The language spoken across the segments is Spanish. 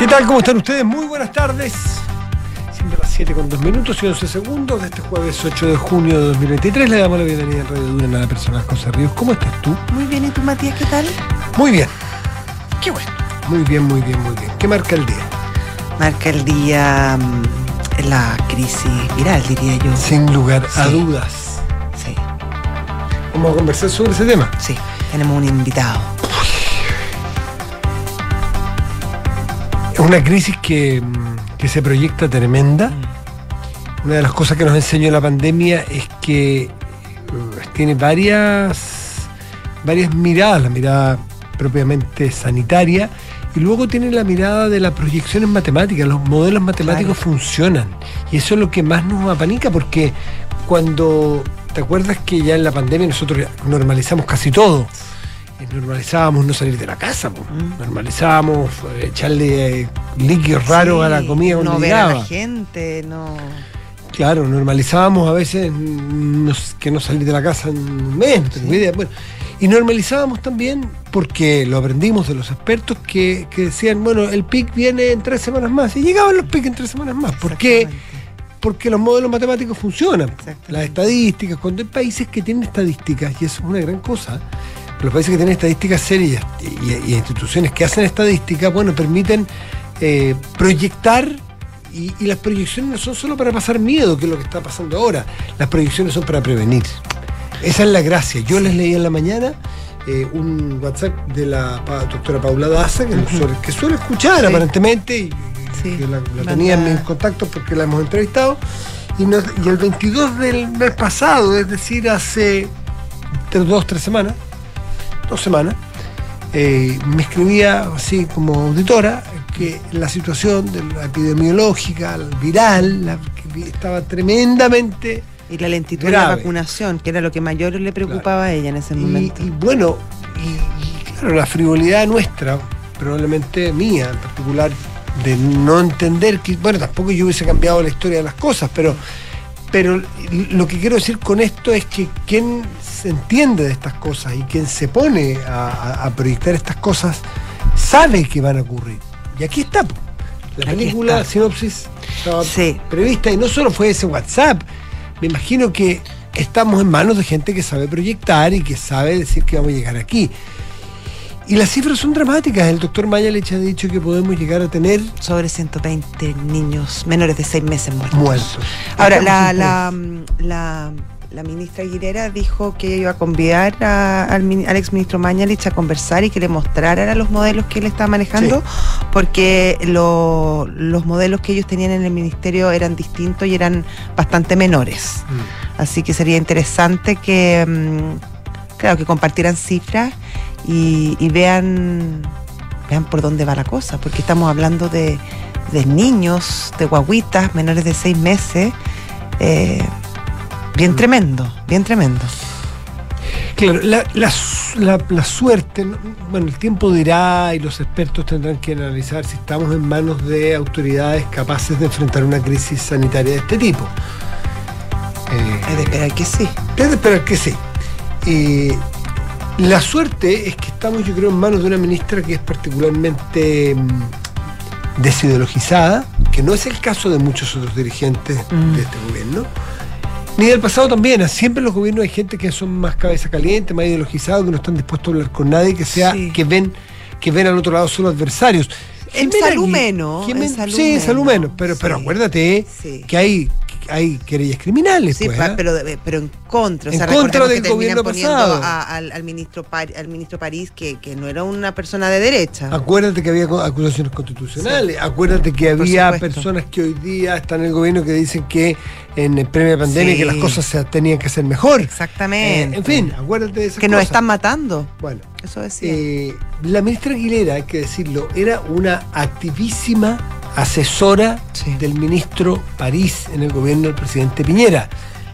¿Qué tal? ¿Cómo están ustedes? Muy buenas tardes. Siendo las 7 con 2 minutos y 11 segundos de este jueves 8 de junio de 2023. Le damos la bienvenida en Radio Dura a la persona José Ríos. ¿Cómo estás tú? Muy bien, ¿y tú, Matías, qué tal? Muy bien. Qué bueno. Muy bien, muy bien, muy bien. ¿Qué marca el día? Marca el día mm, la crisis viral, diría yo. Sin lugar a dudas. Sí, Vamos a conversar sobre ese tema. sí. Tenemos un invitado. Es una crisis que, mm, que se proyecta tremenda. Una de las cosas que nos enseñó la pandemia es que eh, tiene varias, varias miradas, la mirada propiamente sanitaria y luego tiene la mirada de las proyecciones matemáticas, los modelos matemáticos Claro. funcionan y eso es lo que más nos apanica porque cuando te acuerdas que ya en la pandemia nosotros normalizamos casi todo. Eh, Normalizábamos no salir de la casa, po. Mm. normalizábamos eh, echarle eh, líquidos raros a la comida cuando No ver a llegaba. la gente, no. Claro, normalizábamos a veces que no salir de la casa en un mes, no tengo Sí. idea. Bueno, y normalizábamos también, porque lo aprendimos de los expertos, que, que decían, bueno, el pic viene en tres semanas más. Y llegaban los pics en tres semanas más. ¿Por qué? Porque los modelos matemáticos funcionan. Las estadísticas, cuando hay países que tienen estadísticas, y eso es una gran cosa, los países que tienen estadísticas serias y, instituciones que hacen estadística, bueno, permiten eh, proyectar, y, y las proyecciones no son solo para pasar miedo, que es lo que está pasando ahora, las proyecciones son para prevenir. Esa es la gracia. Yo les leí en la mañana eh, un WhatsApp de la pa- doctora Paula Daza, que, suele, que suele escuchar Sí. aparentemente, y, Sí, que la, la tenía en mis contactos porque la hemos entrevistado. Y, nos- y el 22 del mes pasado, es decir, hace tres- dos, tres semanas, dos semanas, eh, me escribía así como auditora que la situación de la epidemiológica, la viral, la- que estaba tremendamente Y la lentitud de la vacunación, que era lo que mayor le preocupaba a ella en ese Y, momento. y bueno, y, y claro, la frivolidad nuestra, probablemente mía en particular, de no entender que, bueno, tampoco yo hubiese cambiado la historia de las cosas, pero, pero lo que quiero decir con esto es que quien se entiende de estas cosas y quien se pone a, proyectar estas cosas sabe que van a ocurrir. Y aquí está. La Aquí película está. Sinopsis estaba Sí. prevista y no solo fue ese WhatsApp. Me imagino que estamos en manos de gente que sabe proyectar y que sabe decir que vamos a llegar aquí. Y las cifras son dramáticas. El doctor Mayalich ha dicho que podemos llegar a tener Sobre 120 niños menores de 6 meses muertos. muertos. Ahora, la, la ministra Aguilera dijo que iba a convidar a- al, al exministro Mañalich a conversar y que le mostrara los modelos que él está manejando, porque lo- los modelos que ellos tenían en el ministerio eran distintos y eran bastante menores. Mm. Así que sería interesante que, mm, claro, que compartieran cifras y, y vean, vean por dónde va la cosa, porque estamos hablando de, de niños, de guaguitas menores de seis meses. eh, bien Mm. tremendo, bien tremendo. Claro, la, la su- la- la suerte, ¿no? bueno, el tiempo dirá y los expertos tendrán que analizar si estamos en manos de autoridades capaces de enfrentar una crisis sanitaria de este tipo. Eh, Hay de esperar que sí. Es de esperar que sí. Eh, la suerte es que estamos, yo creo, en manos de una ministra que es particularmente mm, desideologizada, que no es el caso de muchos otros dirigentes Mm. de este gobierno. Ni del pasado también. Siempre en los gobiernos hay gente que son más cabeza caliente, más ideologizados, que no están dispuestos a hablar con nadie, que sea, Sí. que ven, que ven al otro lado solo adversarios. En salud menos, sí, en salud menos. Pero, pero acuérdate Sí. que hay, hay querellas criminales. Sí, pues, pa- ¿ah? pero, pero en contra. O En contra del que gobierno pasado. a- al, al ministro Par- al ministro París, que, que no era una persona de derecha. Acuérdate que había acusaciones constitucionales, acuérdate que había personas que hoy día están en el gobierno que dicen que en el premio de pandemia Sí. que las cosas se tenían que hacer mejor. Exactamente. Eh, en fin, acuérdate de esas que nos están matando. Bueno, Eso decía. eh, la ministra Aguilera, hay que decirlo, era una activísima asesora Sí. del ministro París en el gobierno del presidente Piñera.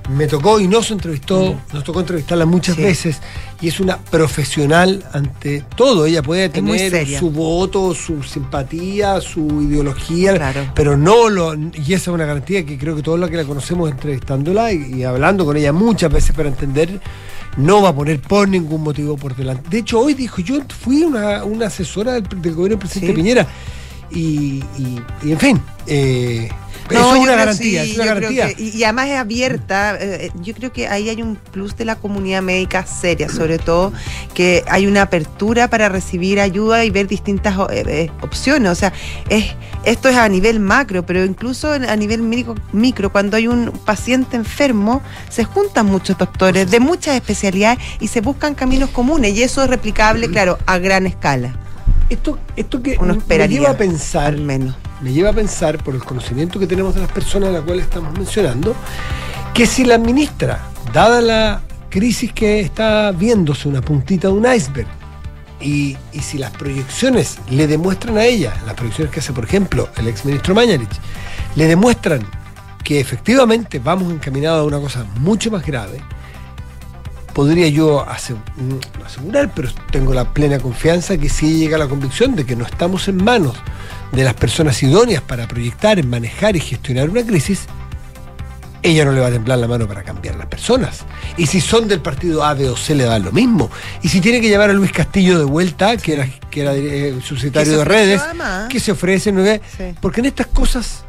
Me tocó y nos entrevistó, nos tocó entrevistarla muchas. Sí. veces y es una profesional ante todo. Ella puede tener su voto, su simpatía, su ideología, Claro. pero no lo. Y esa es una garantía que creo que todos los que la conocemos entrevistándola y, y hablando con ella muchas veces para entender, no va a poner por ningún motivo por delante. De hecho, hoy dijo: Yo fui una, una asesora del, del gobierno del presidente Sí. Piñera. Y, en fin. Eh, eso es una garantía, es una garantía. y, además es abierta. Eh, yo creo que ahí hay un plus de la comunidad médica seria, sobre todo que hay una apertura para recibir ayuda y ver distintas eh, opciones. O sea, es, esto es a nivel macro, pero incluso a nivel micro, micro, cuando hay un paciente enfermo, se juntan muchos doctores de muchas especialidades y se buscan caminos comunes. Y eso es replicable, claro, a gran escala. Esto, esto que Uno me lleva a pensar, al menos. me lleva a pensar, por el conocimiento que tenemos de las personas a las cuales estamos mencionando, que si la ministra, dada la crisis que está viéndose una puntita de un iceberg, y, si las proyecciones le demuestran a ella, las proyecciones que hace, por ejemplo, el exministro Mañalich, le demuestran que efectivamente vamos encaminados a una cosa mucho más grave, podría yo mm, asegurar, pero tengo la plena confianza que si llega la convicción de que no estamos en manos de las personas idóneas para proyectar, manejar y gestionar una crisis, ella no le va a temblar la mano para cambiar las personas. Y si son del partido A, B o C, le da lo mismo. Y si tiene que llevar a Luis Castillo de vuelta, que era, que era eh, subsecretario de redes, que se ofrece, ¿no? porque en estas cosas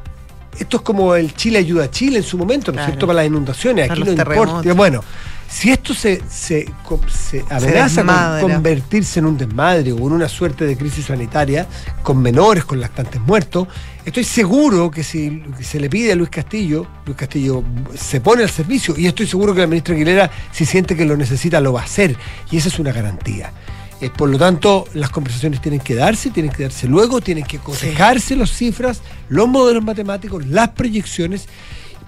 esto es como el Chile ayuda a Chile en su momento, ¿no es cierto? Para las inundaciones, aquí no importa. Bueno, si esto se, se, amenaza con convertirse en un desmadre o en una suerte de crisis sanitaria, con menores, con lactantes muertos, estoy seguro que si se le pide a Luis Castillo, Luis Castillo se pone al servicio y estoy seguro que la ministra Aguilera, si siente que lo necesita, lo va a hacer. Y esa es una garantía. Eh, por lo tanto, las conversaciones tienen que darse, tienen que darse luego, tienen que cotejarse las cifras, los modelos matemáticos, las proyecciones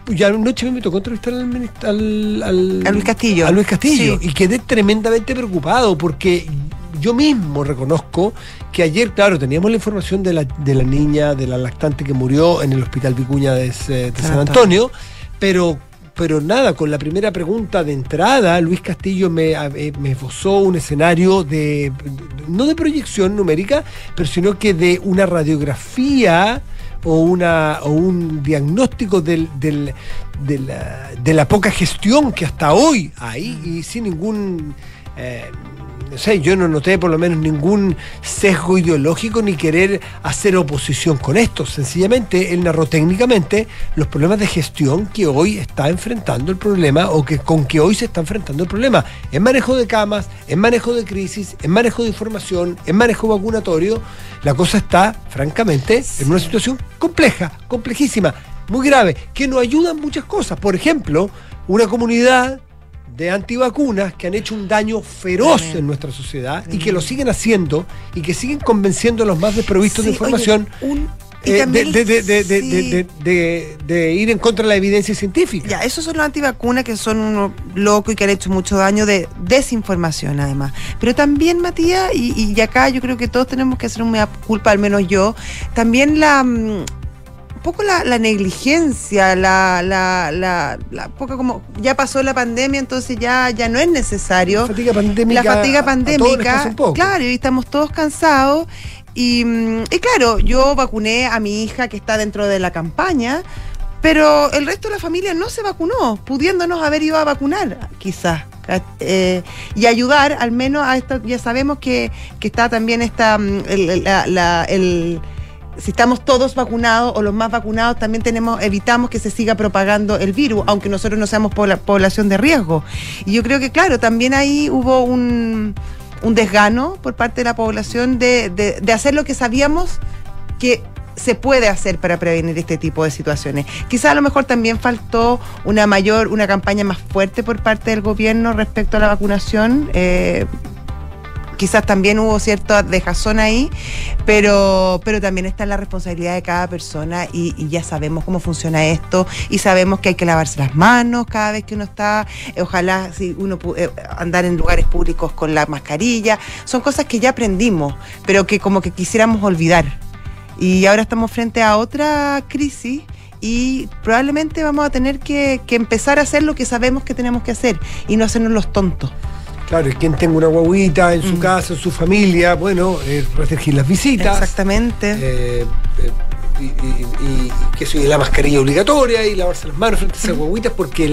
ya anoche me tocó entrevistar al, al, a Luis Castillo. A Luis Castillo. Y quedé tremendamente preocupado porque yo mismo reconozco que ayer, claro, teníamos la información de la, de la niña, de la lactante que murió en el hospital Vicuña de, San Antonio, pero pero nada, con la primera pregunta de entrada, Luis Castillo me, eh, me esbozó un escenario de, no de proyección numérica, pero sino que de una radiografía o, una, o un diagnóstico del, del, de, la, de, la, poca gestión que hasta hoy hay y sin ningún... Eh, no sé, yo no noté por lo menos ningún sesgo ideológico ni querer hacer oposición con esto. Sencillamente él narró técnicamente los problemas de gestión que hoy está enfrentando el problema o que con que hoy se está enfrentando el problema. En manejo de camas, en manejo de crisis, en manejo de información, en manejo vacunatorio la cosa está, francamente, en una situación compleja, complejísima, muy grave, que nos ayudan muchas cosas. Por ejemplo, una comunidad de antivacunas que han hecho un daño feroz en nuestra sociedad y que lo siguen haciendo y que siguen convenciendo a los más desprovistos de información. Eh, de, ir en contra de la evidencia científica. Ya, esos son los antivacunas que son unos locos y que han hecho mucho daño de desinformación, además. Pero también, Matías, y, acá yo creo que todos tenemos que hacer una culpa, al menos yo, también la. Poco la, negligencia, la, la, la, poca como ya pasó la pandemia, entonces ya, ya no es necesario. La fatiga pandémica. La fatiga pandémica. Claro, y estamos todos cansados Mm, y, claro, yo vacuné a mi hija que está dentro de la campaña, pero el resto de la familia no se vacunó, pudiéndonos haber ido a vacunar, quizás. Eh, y ayudar al menos a esto, ya sabemos que, está también esta, mm, el, si estamos todos vacunados o los más vacunados, también tenemos, evitamos que se siga propagando el virus, aunque nosotros no seamos población de riesgo. Y yo creo que, claro, también ahí hubo un, desgano por parte de la población de, de, hacer lo que sabíamos que se puede hacer para prevenir este tipo de situaciones. Quizá a lo mejor también faltó una mayor, una campaña más fuerte por parte del gobierno respecto a la vacunación. Eh, quizás también hubo cierta dejazón ahí, pero, pero también está la responsabilidad de cada persona y, ya sabemos cómo funciona esto y sabemos que hay que lavarse las manos cada vez que uno está, eh, ojalá si uno eh, andar en lugares públicos con la mascarilla, son cosas que ya aprendimos, pero que como que quisiéramos olvidar. Y ahora estamos frente a otra crisis y probablemente vamos a tener que, que, empezar a hacer lo que sabemos que tenemos que hacer y no hacernos los tontos. Claro, y quien tenga una guaguita en su mm. casa, en su familia, bueno, eh, restringir las visitas. Exactamente. Eh, eh, y, que eso, la mascarilla obligatoria y lavarse las manos frente a esas guaguitas porque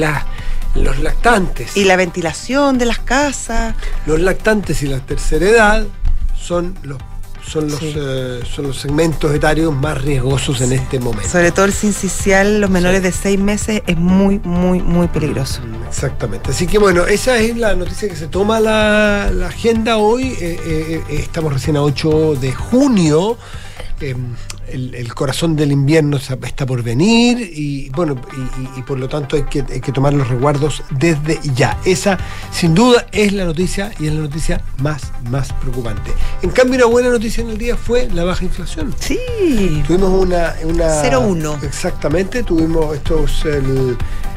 los lactantes. Y la ventilación de las casas. Los lactantes y la tercera edad son los son los, Sí. eh, son los segmentos etarios más riesgosos en este momento. Sobre todo el sincicial, los menores de seis meses, es muy, muy, muy peligroso. Mm, Exactamente. Así que bueno, esa es la noticia que se toma la, la agenda hoy. Eh, eh, eh, estamos recién a 8 de junio. El, el corazón del invierno está por venir y bueno, y, y- y por lo tanto hay que, hay que tomar los resguardos desde ya. Esa sin duda es la noticia y es la noticia más, más preocupante. En cambio, una buena noticia en el día fue la baja inflación. Sí. Tuvimos una. una 0,1. Exactamente, tuvimos estos. El,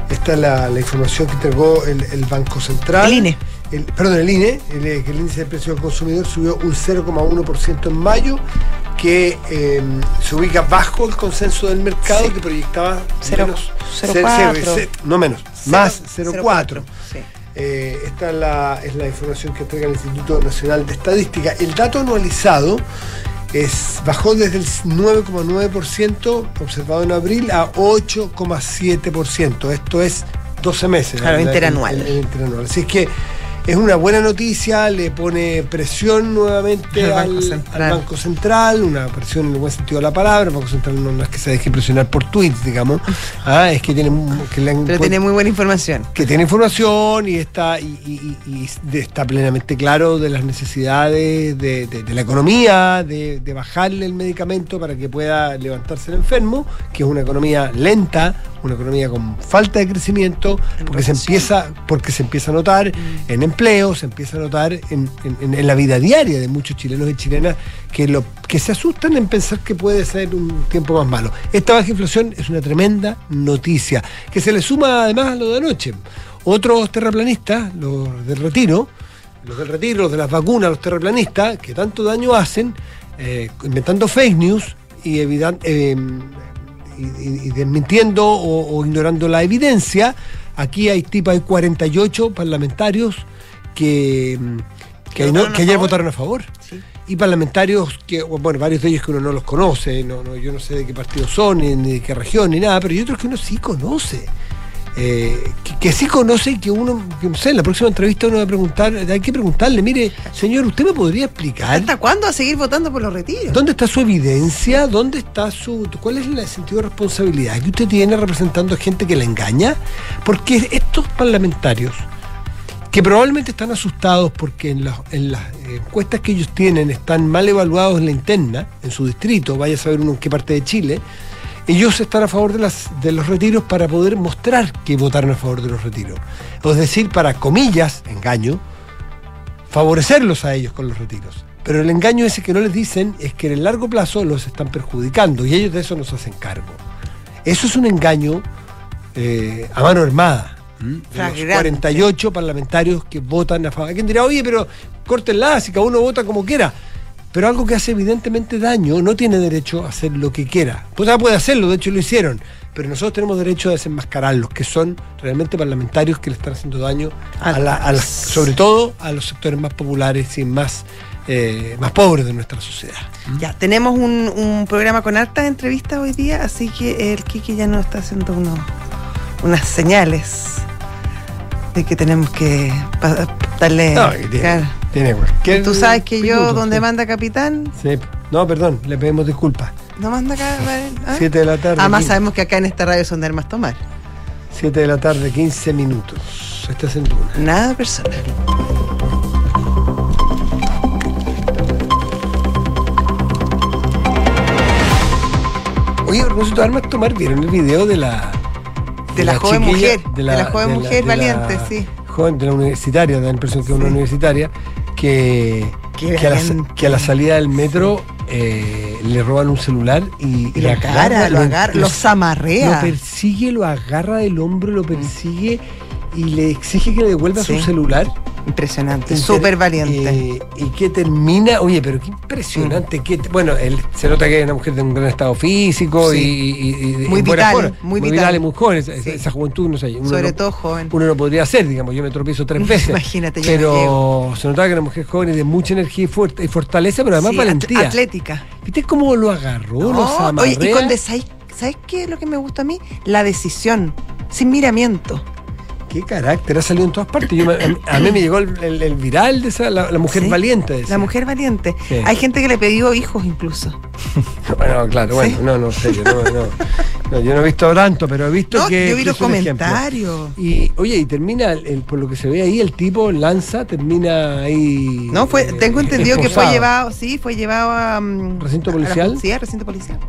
esta es la, la información que entregó el, el Banco Central. El INE. El- perdón, el INE, el, eh, el índice de precio del consumidor subió un 0,1% en mayo, que eh, se ubica bajo el consenso del mercado Sí. que proyectaba Cero- menos. cero ce- cuatro. ce- no menos, más 0,4. Sí. Eh, esta es la, es la información que entrega el Instituto Nacional de Estadística. El dato anualizado es, bajó desde el 9,9% observado en abril a 8,7%. Esto es 12 meses. Claro, interanual. el- el interanual. Así es que es una buena noticia, le pone presión nuevamente Al Banco al Central. Banco Central, una presión en el buen sentido de la palabra. El Banco Central no, no es que se deje presionar por tweets, digamos. Ah, es que tiene que le han Pero tiene muy buena información. que tiene información y está, y, está plenamente claro de las necesidades de, de- de la economía, de, de bajarle el medicamento para que pueda levantarse el enfermo, que es una economía lenta, una economía con falta de crecimiento, En porque se empieza, porque se empieza a notar en empleo, se empieza a notar en, en- en la vida diaria de muchos chilenos y chilenas que lo que se asustan en pensar que puede ser un tiempo más malo. Esta baja inflación es una tremenda noticia, que se le suma además a lo de anoche. Otros terraplanistas, los del retiro, los del retiro, los de las vacunas, los terraplanistas, que tanto daño hacen, eh, inventando fake news y, evidan- eh, y, desmintiendo o, o ignorando la evidencia. Aquí hay tipo hay 48 parlamentarios que, mm, que, ¿Que no- que ayer votaron a favor. Sí. Y parlamentarios que, bueno, varios de ellos que uno no los conoce, no, no, yo no sé de qué partido son, ni, ni de qué región, ni nada, pero hay otros que uno sí conoce. Eh, que, que sí conoce y que uno, que no sé, en la próxima entrevista uno va a preguntar, hay que preguntarle, mire, señor, ¿usted me podría explicar ¿Hasta cuándo va a seguir votando por los retiros? dónde está su evidencia? ¿Dónde está su. cuál es el sentido de responsabilidad que usted tiene representando a gente que la engaña? Porque estos parlamentarios, que probablemente están asustados porque en las, en las encuestas que ellos tienen están mal evaluados en la interna, en su distrito, vaya a saber uno en qué parte de Chile, ellos están a favor de, las, de los retiros para poder mostrar que votaron a favor de los retiros. Es decir, para comillas, engaño, favorecerlos a ellos con los retiros. Pero el engaño ese que no les dicen es que en el largo plazo los están perjudicando y ellos de eso no se hacen cargo. Eso es un engaño eh, a mano armada. ¿m? De los Flagrante. 48 parlamentarios que votan a favor. Alguien dirá, oye, pero córtenla, si cada uno vota como quiera. Pero algo que hace evidentemente daño no tiene derecho a hacer lo que quiera. Pues ya puede hacerlo, de hecho lo hicieron. Pero nosotros tenemos derecho a desenmascararlos, que son realmente parlamentarios que le están haciendo daño a la- a sobre todo a los sectores más populares y más, eh, más pobres de nuestra sociedad. Ya, tenemos un, un programa con hartas entrevistas hoy día, así que el Kiki ya nos está haciendo unos, unas señales de que tenemos que darle. No, tiene, cualquier Tú sabes que yo, minuto, donde sí. manda capitán, Sí. No, perdón, le pedimos disculpas. no manda acá. ¿ah? 7 de la tarde. Además, 15, sabemos que acá en esta radio son de armas tomar. siete de la tarde, 15 minutos. Estás en Duna. Nada personal. Oye, a propósito de armas tomar, ¿vieron el video de la. De la joven mujer, de la joven mujer valiente, sí. Joven, de la universitaria, da la impresión que es una universitaria, que, que, a la, valiente. que a la salida del metro eh, le roban un celular y, Y lo agarra, lo agarra, lo Lo zamarrea. persigue, lo agarra del hombro, lo persigue y le exige que le devuelva Sí. su celular. Impresionante, súper valiente. eh, y que termina, oye, pero qué impresionante. que, bueno, él, se nota que es una mujer de un gran estado físico Sí. y, y- y Muy vital, forma, muy vital. vital. y muy joven. Esa, Sí. esa juventud, no sé. uno Sobre no- todo joven. Uno no podría hacer, digamos, yo me tropiezo tres veces. Imagínate, yo Pero se notaba que era una mujer joven y de mucha energía y, fuerte, y fortaleza, pero además Sí, valentía. at- Atlética. ¿Viste cómo lo agarró? oye, y con des- ¿sabes, sabes qué es lo que me gusta a mí? La decisión, sin miramiento. Qué carácter, ha salido en todas partes. Yo a, a mí me llegó el, el- el viral de esa, la, la mujer Sí, valiente. de esa. La mujer valiente. Sí. Hay gente que le pidió hijos incluso. Bueno, claro, bueno, Sí. no, no, serio, no, no. No, yo no he visto tanto, pero he visto No, que. yo vi los comentarios. Y, oye, y termina, el- por lo que se ve ahí, el tipo lanza, termina ahí. No, fue, eh, tengo entendido que fue llevado, sí, fue llevado a. mm, ¿Recinto a la- policial? sí, a recinto policial.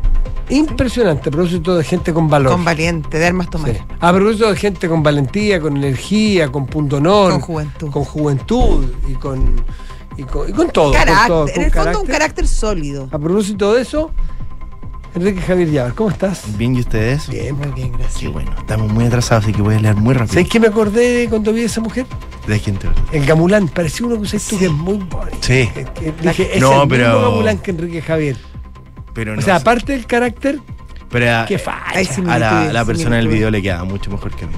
Impresionante, a propósito de gente con valor. Con valiente, de armas tomar. Sí. A propósito de gente con valentía, con energía, con punto honor. Con juventud. Con juventud y con. Y con, y con todo. Carácter, con todo, en el fondo un carácter. sólido. A propósito de eso, Enrique Javier Llavar, ¿cómo estás? Bien, ¿y ustedes? Bien. Muy bien, gracias. Qué bueno, estamos muy atrasados, así que voy a leer muy rápido. ¿Sabes qué me acordé cuando vi a esa mujer? ¿De quién te hablo? El Gamulán, parecía uno que usas tú que es muy bonito. Sí, Dije, es No, el pero- mismo Gamulán que Enrique Javier. Pero no. o sea, sé. aparte del carácter, pero a, qué facha. A la, persona del video le queda mucho mejor que a mí.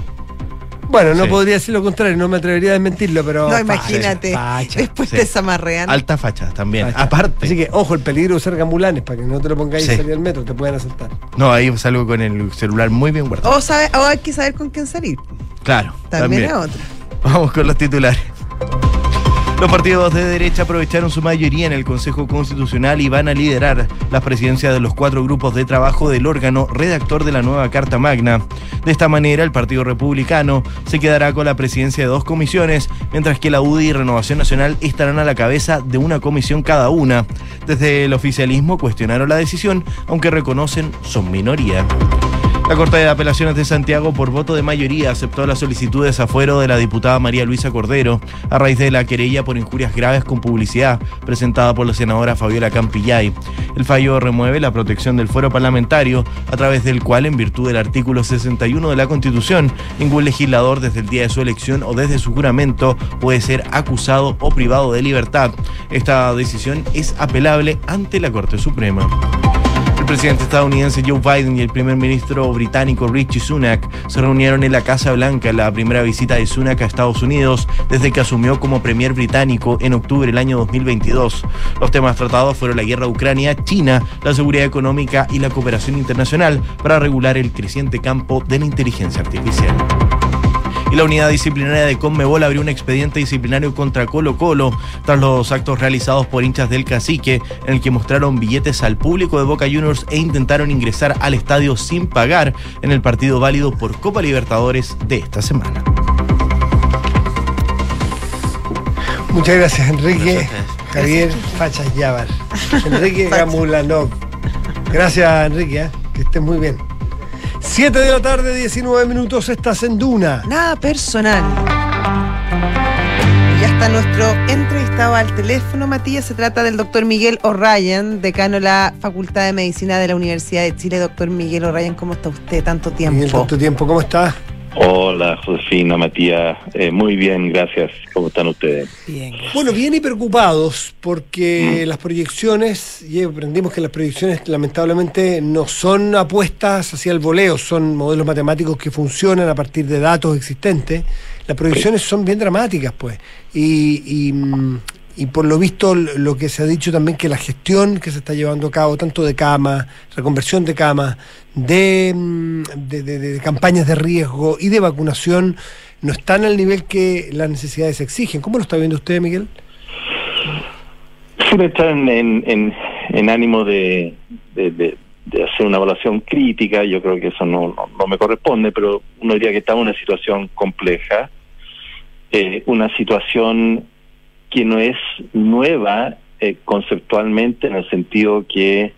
Bueno, no Sí. podría decir lo contrario, no me atrevería a desmentirlo, pero. No, facha, imagínate. facha. Después Sí. te zamarrean. Alta facha también. Facha. Aparte. Así que, ojo, el peligro de usar gamulanes para que no te lo pongáis Sí. y salir al metro, te pueden asaltar. No, ahí salgo con el celular muy bien guardado. O, sabe- o hay que saber con quién salir. claro, También, también. es otra. Vamos con los titulares. Los partidos de derecha aprovecharon su mayoría en el Consejo Constitucional y van a liderar las presidencias de los cuatro grupos de trabajo del órgano redactor de la nueva Carta Magna. De esta manera, el Partido Republicano se quedará con la presidencia de dos comisiones, mientras que la UDI y Renovación Nacional estarán a la cabeza de una comisión cada una. Desde el oficialismo cuestionaron la decisión, aunque reconocen son minoría. La Corte de Apelaciones de Santiago, por voto de mayoría, aceptó la solicitud de desafuero de la diputada María Luisa Cordero a raíz de la querella por injurias graves con publicidad presentada por la senadora Fabiola Campillay. El fallo remueve la protección del fuero parlamentario, a través del cual, en virtud del artículo 61 de la Constitución, ningún legislador desde el día de su elección o desde su juramento puede ser acusado o privado de libertad. Esta decisión es apelable ante la Corte Suprema. El presidente estadounidense Joe Biden y el primer ministro británico Richie Sunak se reunieron en la Casa Blanca la primera visita de Sunak a Estados Unidos desde que asumió como premier británico en octubre del año 2022. Los temas tratados fueron la guerra Ucrania, China, la seguridad económica y la cooperación internacional para regular el creciente campo de la inteligencia artificial. Y la unidad disciplinaria de Conmebol abrió un expediente disciplinario contra Colo Colo tras los actos realizados por hinchas del cacique en el que mostraron billetes al público de Boca Juniors e intentaron ingresar al estadio sin pagar en el partido válido por Copa Libertadores de esta semana. Muchas gracias, Enrique. Gracias. Javier Fachas Llavar. Enrique Gamulanov. Gracias, Enrique. ¿eh? Que estés muy bien. 7 de la tarde, 19 minutos, estás en Duna. Nada personal. Y Ya está nuestro entrevistado al teléfono, Matías. Se trata del doctor Miguel O'Ryan, decano de la Facultad de Medicina de la Universidad de Chile. Doctor Miguel O'Ryan, ¿cómo está usted? Tanto tiempo. Miguel, tanto tiempo, ¿cómo estás? Hola, Josefina, Matías. Eh, muy bien, gracias. ¿Cómo están ustedes? Bien, gracias. Bueno, bien y preocupados porque las proyecciones, y aprendimos que las proyecciones lamentablemente no son apuestas hacia el voleo, son modelos matemáticos que funcionan a partir de datos existentes. Las proyecciones son bien dramáticas, pues. Y, y, mm, y por lo visto lo que se ha dicho también que la gestión que se está llevando a cabo, tanto de camas, reconversión de camas, de, mm, de, de- campañas de riesgo y de vacunación, no están al nivel que las necesidades exigen. ¿Cómo lo está viendo usted, Miguel? Sin estar en, en, ánimo de, hacer una evaluación crítica, yo creo que eso no, no, me corresponde, pero uno diría que estamos en una situación compleja, eh, una situación que no es nueva eh, conceptualmente en el sentido que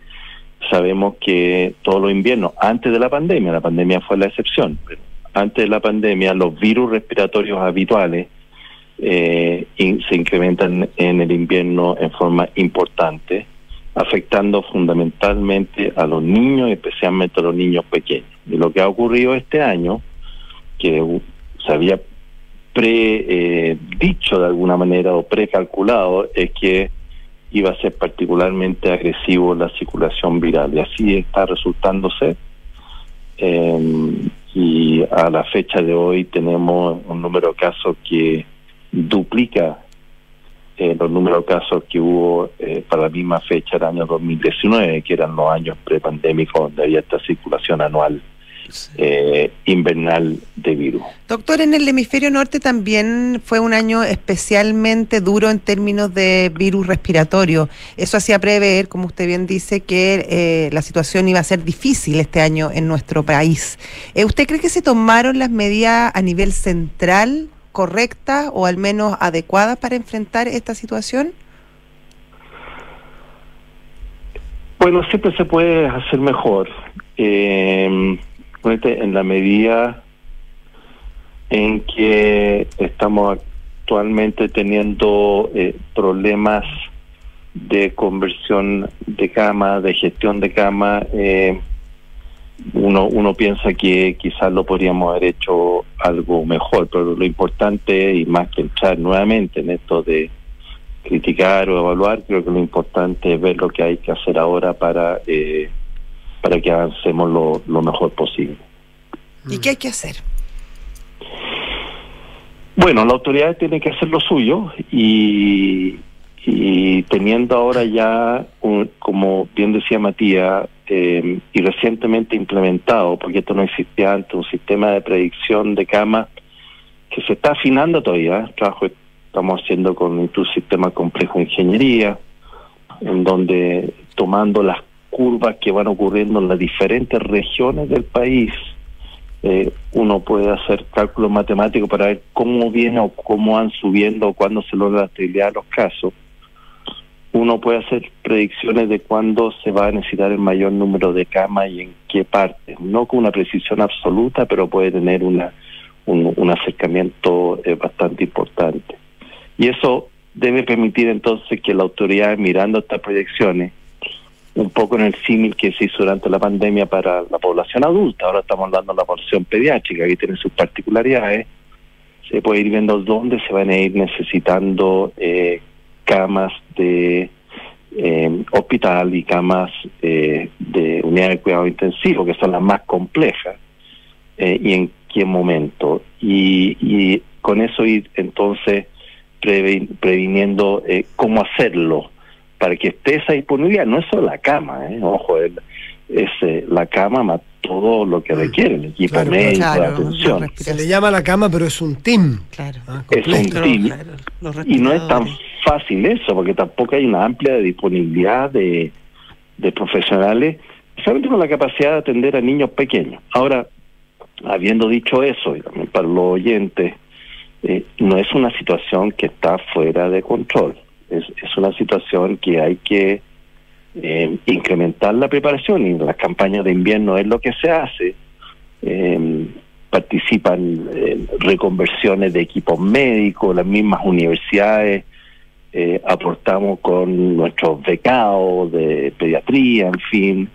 sabemos que todos los inviernos, antes de la pandemia, la pandemia fue la excepción, pero antes de la pandemia los virus respiratorios habituales eh, in- se incrementan en el invierno en forma importante, afectando fundamentalmente a los niños, especialmente a los niños pequeños. Y lo que ha ocurrido este año, que se había predicho de alguna manera o precalculado, es que iba a ser particularmente agresivo la circulación viral. Y así está resultándose. Eh, y a la fecha de hoy tenemos un número de casos que duplica eh, los números de casos que hubo eh, para la misma fecha del año 2019, que eran los años prepandémicos donde había esta circulación anual eh, invernal de virus. Doctor, en el hemisferio norte también fue un año especialmente duro en términos de virus respiratorio. Eso hacía prever, como usted bien dice, que eh, la situación iba a ser difícil este año en nuestro país. Eh, ¿Usted cree que se tomaron las medidas a nivel central correctas o al menos adecuadas para enfrentar esta situación? Bueno, siempre se puede hacer mejor. Eh, en la medida en que estamos actualmente teniendo eh, problemas de conversión de cama, de gestión de cama, eh, uno, uno piensa que quizás lo podríamos haber hecho algo mejor, pero lo importante, y más que entrar nuevamente en esto de criticar o evaluar, creo que lo importante es ver lo que hay que hacer ahora para, eh, para que avancemos lo, lo mejor posible. ¿Y qué hay que hacer? Bueno, la autoridad tiene que hacer lo suyo y, y teniendo ahora ya, como bien decía Matías, eh, y recientemente implementado, porque esto no existía antes, un sistema de predicción de cama que se está afinando todavía, ¿eh? trabajo estamos haciendo con un sistema complejo de ingeniería, en donde tomando las curvas que van ocurriendo en las diferentes regiones del país, eh, uno puede hacer cálculos matemáticos para ver cómo viene o cómo van subiendo o cuándo se logra la estabilidad de los casos. Uno puede hacer predicciones de cuándo se va a necesitar el mayor número de camas y en qué parte. No con una precisión absoluta, pero puede tener una un, acercamiento eh, bastante importante. Y eso debe permitir entonces que la autoridad, mirando estas proyecciones, un poco en el símil que se hizo durante la pandemia para la población adulta, ahora estamos hablando de la población pediátrica, que tiene sus particularidades, se puede ir viendo dónde se van a ir necesitando eh, camas de eh, hospital y camas eh, de unidad de cuidado intensivo, que son las más complejas, y en qué momento. Y, y con eso ir entonces previniendo cómo hacerlo para que esté esa disponibilidad. No es solo la cama, ¿eh? ojo, es, eh, la cama más todo lo que requiere, el equipo médico, de atención. Se le llama la cama, pero es un team. Claro. Ah, es un team. y no es tan fácil eso, porque tampoco hay una amplia disponibilidad de, de profesionales, solamente con la capacidad de atender a niños pequeños. Ahora, habiendo dicho eso, y también para los oyentes, eh, no es una situación que está fuera de control es, es una situación que hay que eh, incrementar la preparación y las campañas de invierno es lo que se hace. Eh, participan en reconversiones de equipos médicos, las mismas universidades, eh, aportamos con nuestros becados de pediatría, en fin,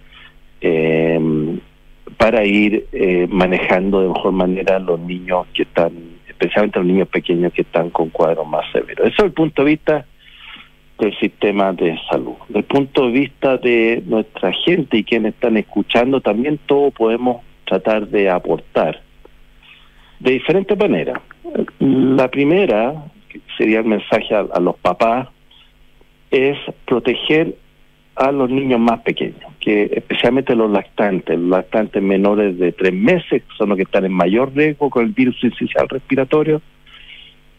para ir manejando de mejor manera los niños que están, especialmente los niños pequeños que están con cuadros más severos. Eso es el punto de vista del sistema de salud. Desde el punto de vista de nuestra gente y quienes están escuchando, también todos podemos tratar de aportar de diferentes maneras. La primera, sería el mensaje a, los papás, es proteger a los niños más pequeños, que especialmente los lactantes, los lactantes menores de tres meses, son los que están en mayor riesgo con el virus incisional respiratorio,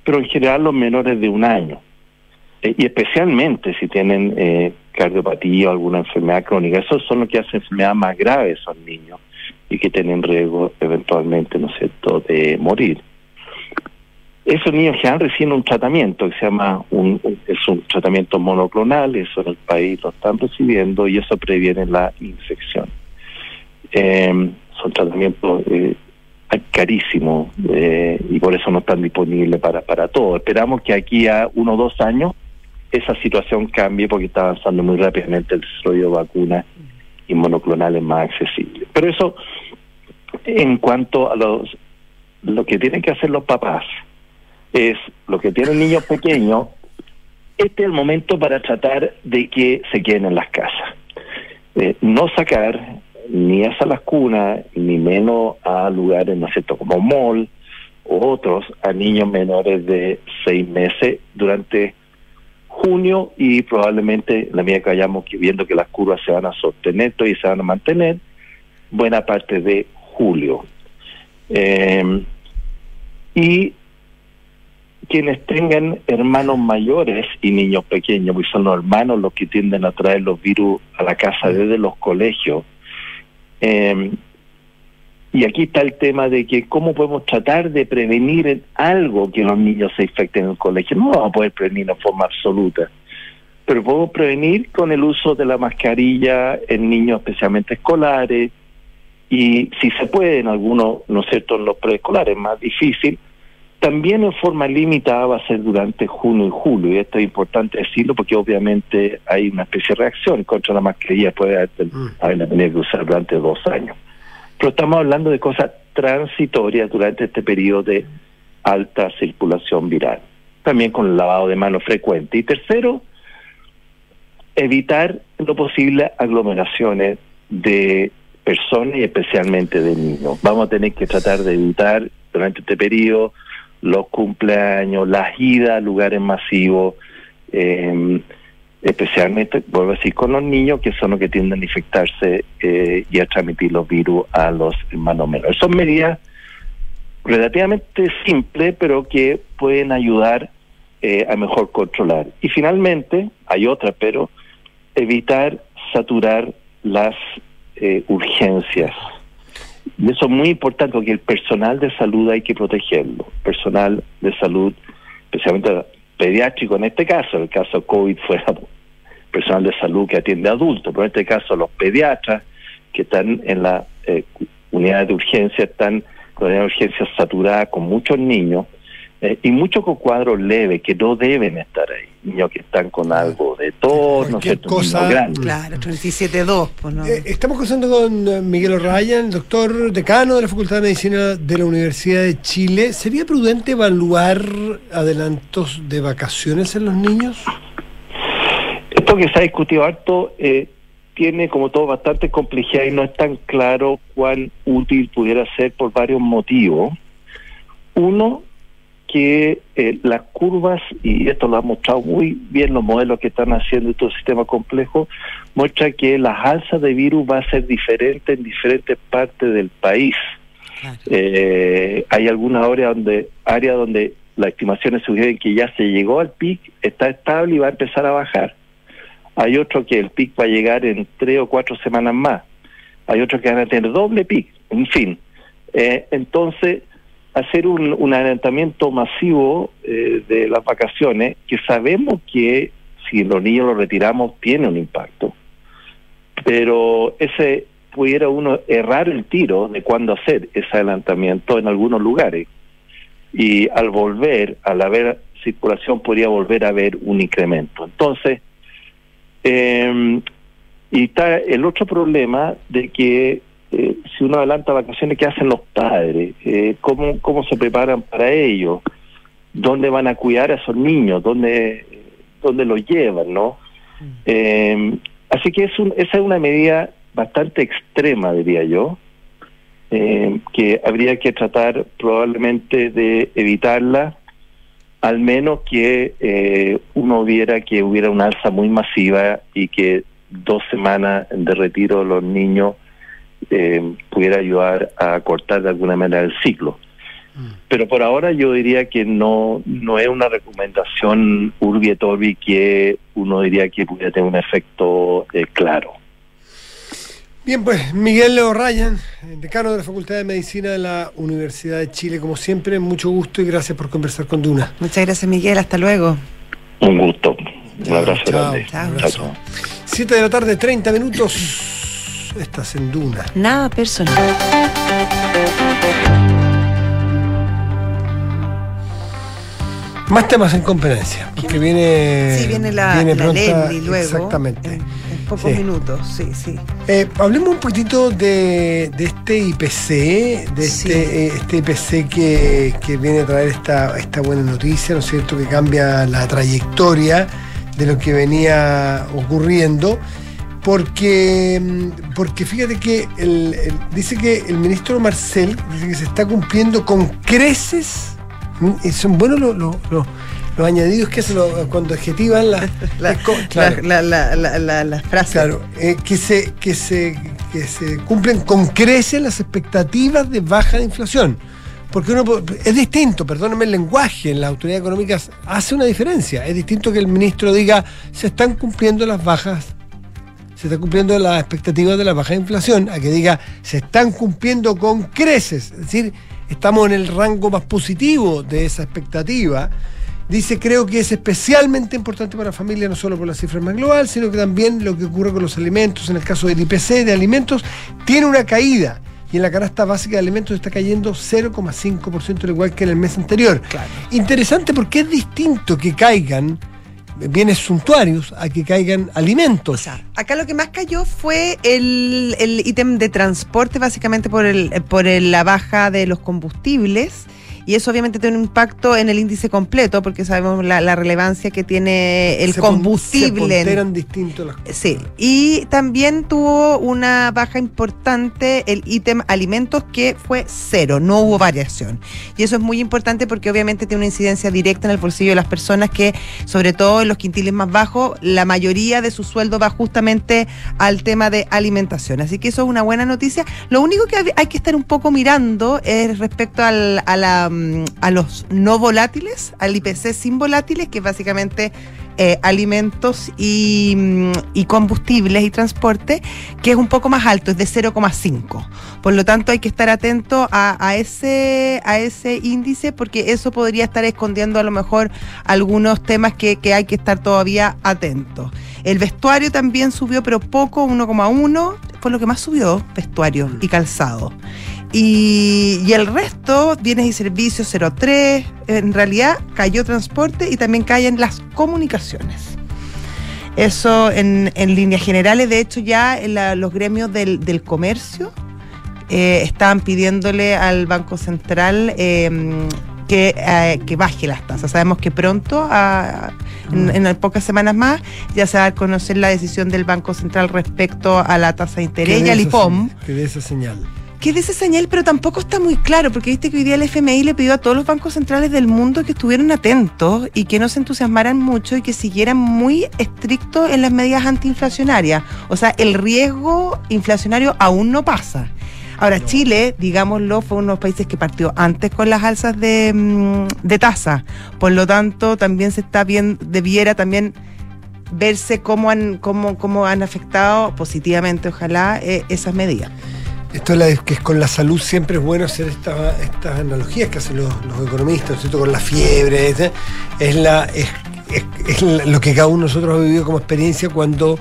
pero en general los menores de un año eh, y especialmente si tienen eh, cardiopatía o alguna enfermedad crónica. Esos son los que hacen enfermedades más graves son niños y que tienen riesgo eventualmente, ¿no es cierto?, de morir. Esos niños que han recibido un tratamiento que se llama un, es un tratamiento monoclonal, eso en el país lo están recibiendo y eso previene la infección. Eh, son tratamientos eh, carísimos eh, y por eso no están disponibles para, para todos. Esperamos que aquí a uno o dos años esa situación cambie porque está avanzando muy rápidamente el desarrollo de vacunas y monoclonales más accesibles. Pero eso, en cuanto a los lo que tienen que hacer los papás, es lo que tienen niños pequeños, este es el momento para tratar de que se queden en las casas. Eh, no sacar ni a las cunas, ni menos a lugares, ¿no es cierto?, como mall o otros, a niños menores de seis meses durante junio y probablemente la medida que vayamos viendo que las curvas se van a sostener y se van a mantener, buena parte de julio. Eh, y quienes tengan hermanos mayores y niños pequeños, porque son los hermanos los que tienden a traer los virus a la casa desde los colegios. Eh, y aquí está el tema de que cómo podemos tratar de prevenir algo que los niños se infecten en el colegio. No vamos a poder prevenir de forma absoluta, pero podemos prevenir con el uso de la mascarilla en niños especialmente escolares y si se puede en algunos, ¿no es cierto?, en los preescolares, más difícil, también en forma limitada va a ser durante junio y julio, y esto es importante decirlo porque obviamente hay una especie de reacción contra la mascarilla, puede haber tenido que usar durante dos años. Pero estamos hablando de cosas transitorias durante este periodo de alta circulación viral, también con el lavado de manos frecuente. Y tercero, evitar lo posible aglomeraciones de personas y especialmente de niños. Vamos a tener que tratar de evitar durante este periodo los cumpleaños, las idas a lugares masivos, eh, especialmente, vuelvo a decir, con los niños que son los que tienden a infectarse eh, y a transmitir los virus a los hermanos menores. Son medidas relativamente simples, pero que pueden ayudar eh, a mejor controlar. Y finalmente, hay otra, pero evitar saturar las eh, urgencias. Y eso es muy importante porque el personal de salud hay que protegerlo. Personal de salud, especialmente pediátrico en este caso, el caso COVID fuera personal de salud que atiende adultos, pero en este caso los pediatras que están en la eh, unidad de urgencia, están con una urgencia saturada con muchos niños eh, y muchos con cuadros leves que no deben estar ahí. Niños que están con algo de tos, no sé, cosa, Claro, 37.2. Pues no. Eh, estamos conversando con eh, Miguel O'Ryan, doctor decano de la Facultad de Medicina de la Universidad de Chile. ¿Sería prudente evaluar adelantos de vacaciones en los niños? Esto que se ha discutido harto eh, tiene como todo bastante complejidad y no es tan claro cuán útil pudiera ser por varios motivos. Uno, que eh, las curvas, y esto lo han mostrado muy bien los modelos que están haciendo estos sistemas complejos, muestra que las alzas de virus va a ser diferente en diferentes partes del país. Eh, hay algunas áreas donde, áreas donde las estimaciones sugieren que ya se llegó al pic, está estable y va a empezar a bajar. Hay otro que el pic va a llegar en tres o cuatro semanas más. Hay otros que van a tener doble pic. En fin, eh, entonces hacer un, un adelantamiento masivo eh, de las vacaciones, que sabemos que si los niños los retiramos tiene un impacto, pero ese pudiera uno errar el tiro de cuándo hacer ese adelantamiento en algunos lugares. Y al volver, al haber circulación, podría volver a haber un incremento. Entonces, eh, y está el otro problema de que eh, si uno adelanta vacaciones, ¿qué hacen los padres? Eh, ¿cómo, ¿Cómo se preparan para ello? ¿Dónde van a cuidar a esos niños? ¿Dónde, dónde los llevan? no eh, Así que es un, esa es una medida bastante extrema, diría yo, eh, que habría que tratar probablemente de evitarla, al menos que uno viera que hubiera una alza muy masiva y que dos semanas de retiro los niños eh, pudiera ayudar a cortar de alguna manera el ciclo. Pero por ahora yo diría que no no es una recomendación urbi et orbi que uno diría que pudiera tener un efecto eh, claro. Bien, pues Miguel Leo Ryan, decano de la Facultad de Medicina de la Universidad de Chile, como siempre, mucho gusto y gracias por conversar con Duna. Muchas gracias, Miguel. Hasta luego. Un gusto. Un abrazo Chao, grande. chao. un abrazo. Siete de la tarde, 30 minutos. Estás en Duna. Nada personal. Más temas en competencia, porque viene. Sí, viene la, viene la pronta- Leslie luego. Exactamente. En, en pocos Sí. minutos, sí, sí. Eh, hablemos un poquitito de, de este IPC, de Sí. este, eh, este IPC que, que viene a traer esta, esta buena noticia, ¿no es cierto?, que cambia la trayectoria de lo que venía ocurriendo. Porque, mm, porque fíjate que el- el- dice que el ministro Marcel dice que se está cumpliendo con creces. mm, y son buenos los, los- los- los añadidos que lo, cuando adjetivan la, La- claro, la- la- las frases. claro, eh, que, se, que, se, que se cumplen con creces las expectativas de baja de inflación. Porque uno es distinto, perdónenme el lenguaje, en las autoridades económicas hace una diferencia. Es distinto que el ministro diga se están cumpliendo las bajas, se están cumpliendo las expectativas de la baja inflación, a que diga se están cumpliendo con creces. Es decir, estamos en el rango más positivo de esa expectativa. Dice, creo que es especialmente importante para la familia, no solo por la cifra más global, sino que también lo que ocurre con los alimentos. En el caso del IPC de alimentos, tiene una caída. Y en la canasta básica de alimentos está cayendo 0,5%, al igual que en el mes anterior. Interesante porque es distinto que caigan bienes suntuarios a que caigan alimentos. Acá lo que más cayó fue el, el ítem de transporte, básicamente por, el, por el- la baja de los combustibles. Y eso obviamente tiene un impacto en el índice completo, porque sabemos la, la relevancia que tiene el Se pon- combustible. Se distintos las cosas. Sí, y también tuvo una baja importante el ítem alimentos que fue cero, no hubo variación. Y eso es muy importante porque obviamente tiene una incidencia directa en el bolsillo de las personas que, sobre todo en los quintiles más bajos, la mayoría de su sueldo va justamente al tema de alimentación. Así que eso es una buena noticia. Lo único que hay- que estar un poco mirando es respecto al- a, la, a los no volátiles, al IPC sin volátiles, que es básicamente eh, alimentos y, mm, y combustibles y transporte, que es un poco más alto, es de 0,5. Por lo tanto, hay que estar atento a, a ese, a ese índice porque eso podría estar escondiendo a lo mejor algunos temas que, que hay que estar todavía atentos. El vestuario también subió, pero poco, 1,1, fue lo que más subió, vestuario y calzado. Y, y el resto, bienes y servicios 0,3, en realidad cayó transporte y también caen las comunicaciones. Eso en, en líneas generales, de hecho ya en la- los gremios del, del comercio eh, estaban pidiéndole al Banco Central eh, que, eh, que baje las tasas. Sabemos que pronto, a- en, en pocas semanas más, ya se va a conocer la decisión del Banco Central respecto a la tasa de interés y al IPOM. Que dé esa señal. Que de esa señal, pero tampoco está muy claro, porque viste que hoy día el FMI le pidió a todos los bancos centrales del mundo que estuvieran atentos y que no se entusiasmaran mucho y que siguieran muy estrictos en las medidas antiinflacionarias. O sea, el riesgo inflacionario aún no pasa. Ahora, Chile, digámoslo, fue uno de los países que partió antes con las alzas de, mm, de tasa. Por lo tanto, también se está bien, debiera también verse cómo han, cómo, cómo han afectado positivamente, ojalá, eh, esas medidas. Esto es que es con la salud siempre es bueno hacer esta- estas analogías que hacen los, economistas, ¿cierto? Con la fiebre, etc. es es, lo que cada uno de nosotros ha vivido como experiencia cuando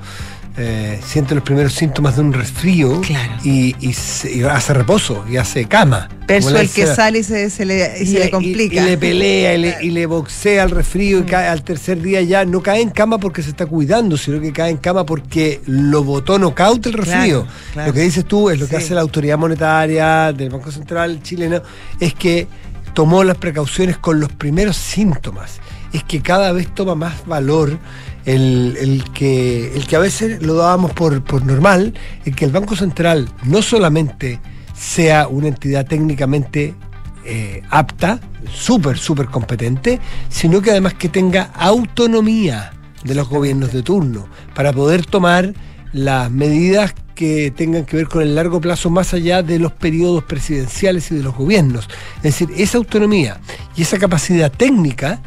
eh, siente los primeros síntomas de un resfrío Claro. y, y se- y hace reposo y hace cama. La el que sale y se, se le, y se Y- le y- complica. Y, le pelea y le, y le boxea al resfrío y cae, al tercer día ya no cae en cama porque se está cuidando, sino que cae en cama porque lo botó nocaut el resfrío. Claro, claro. Lo que dices tú es lo que Sí. hace la autoridad monetaria del Banco Central chileno, es que tomó las precauciones con los primeros síntomas. Es que cada vez toma más valor el, el que, el que a veces lo dábamos por, por normal, el que el Banco Central no solamente sea una entidad técnicamente eh, apta, súper, súper competente, sino que además que tenga autonomía de los gobiernos de turno para poder tomar las medidas que tengan que ver con el largo plazo más allá de los periodos presidenciales y de los gobiernos. Es decir, esa autonomía y esa capacidad técnica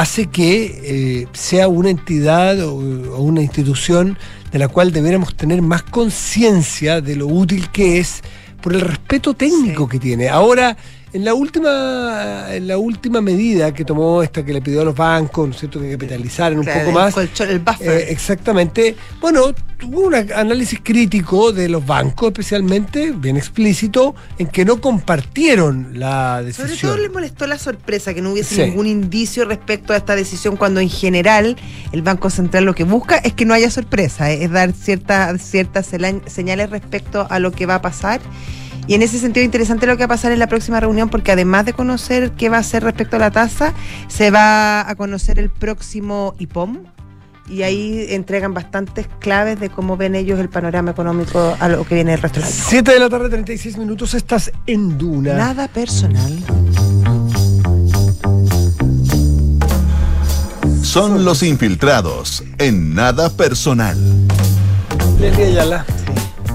hace que eh, sea una entidad o, o una institución de la cual debiéramos tener más conciencia de lo útil que es por el respeto técnico Sí. que tiene. Ahora, en la última, en la última medida que tomó esta que le pidió a los bancos, ¿no es cierto?, que capitalizaran un Claro, poco el más. colchón, el buffer. Eh, exactamente. Bueno, tuvo un análisis crítico de los bancos, especialmente, bien explícito, en que no compartieron la Sobre decisión. todo le molestó la sorpresa que no hubiese Sí. ningún indicio respecto a esta decisión cuando en general el Banco Central lo que busca es que no haya sorpresa, eh, es dar ciertas ciertas señales respecto a lo que va a pasar. Y en ese sentido interesante lo que va a pasar en la próxima reunión porque además de conocer qué va a hacer respecto a la tasa, se va a conocer el próximo IPOM y ahí entregan bastantes claves de cómo ven ellos el panorama económico a lo que viene el resto del año. 7 de la tarde, 36 minutos, estás en Duna. Nada personal. Son los infiltrados en nada personal. Leslie Ayala.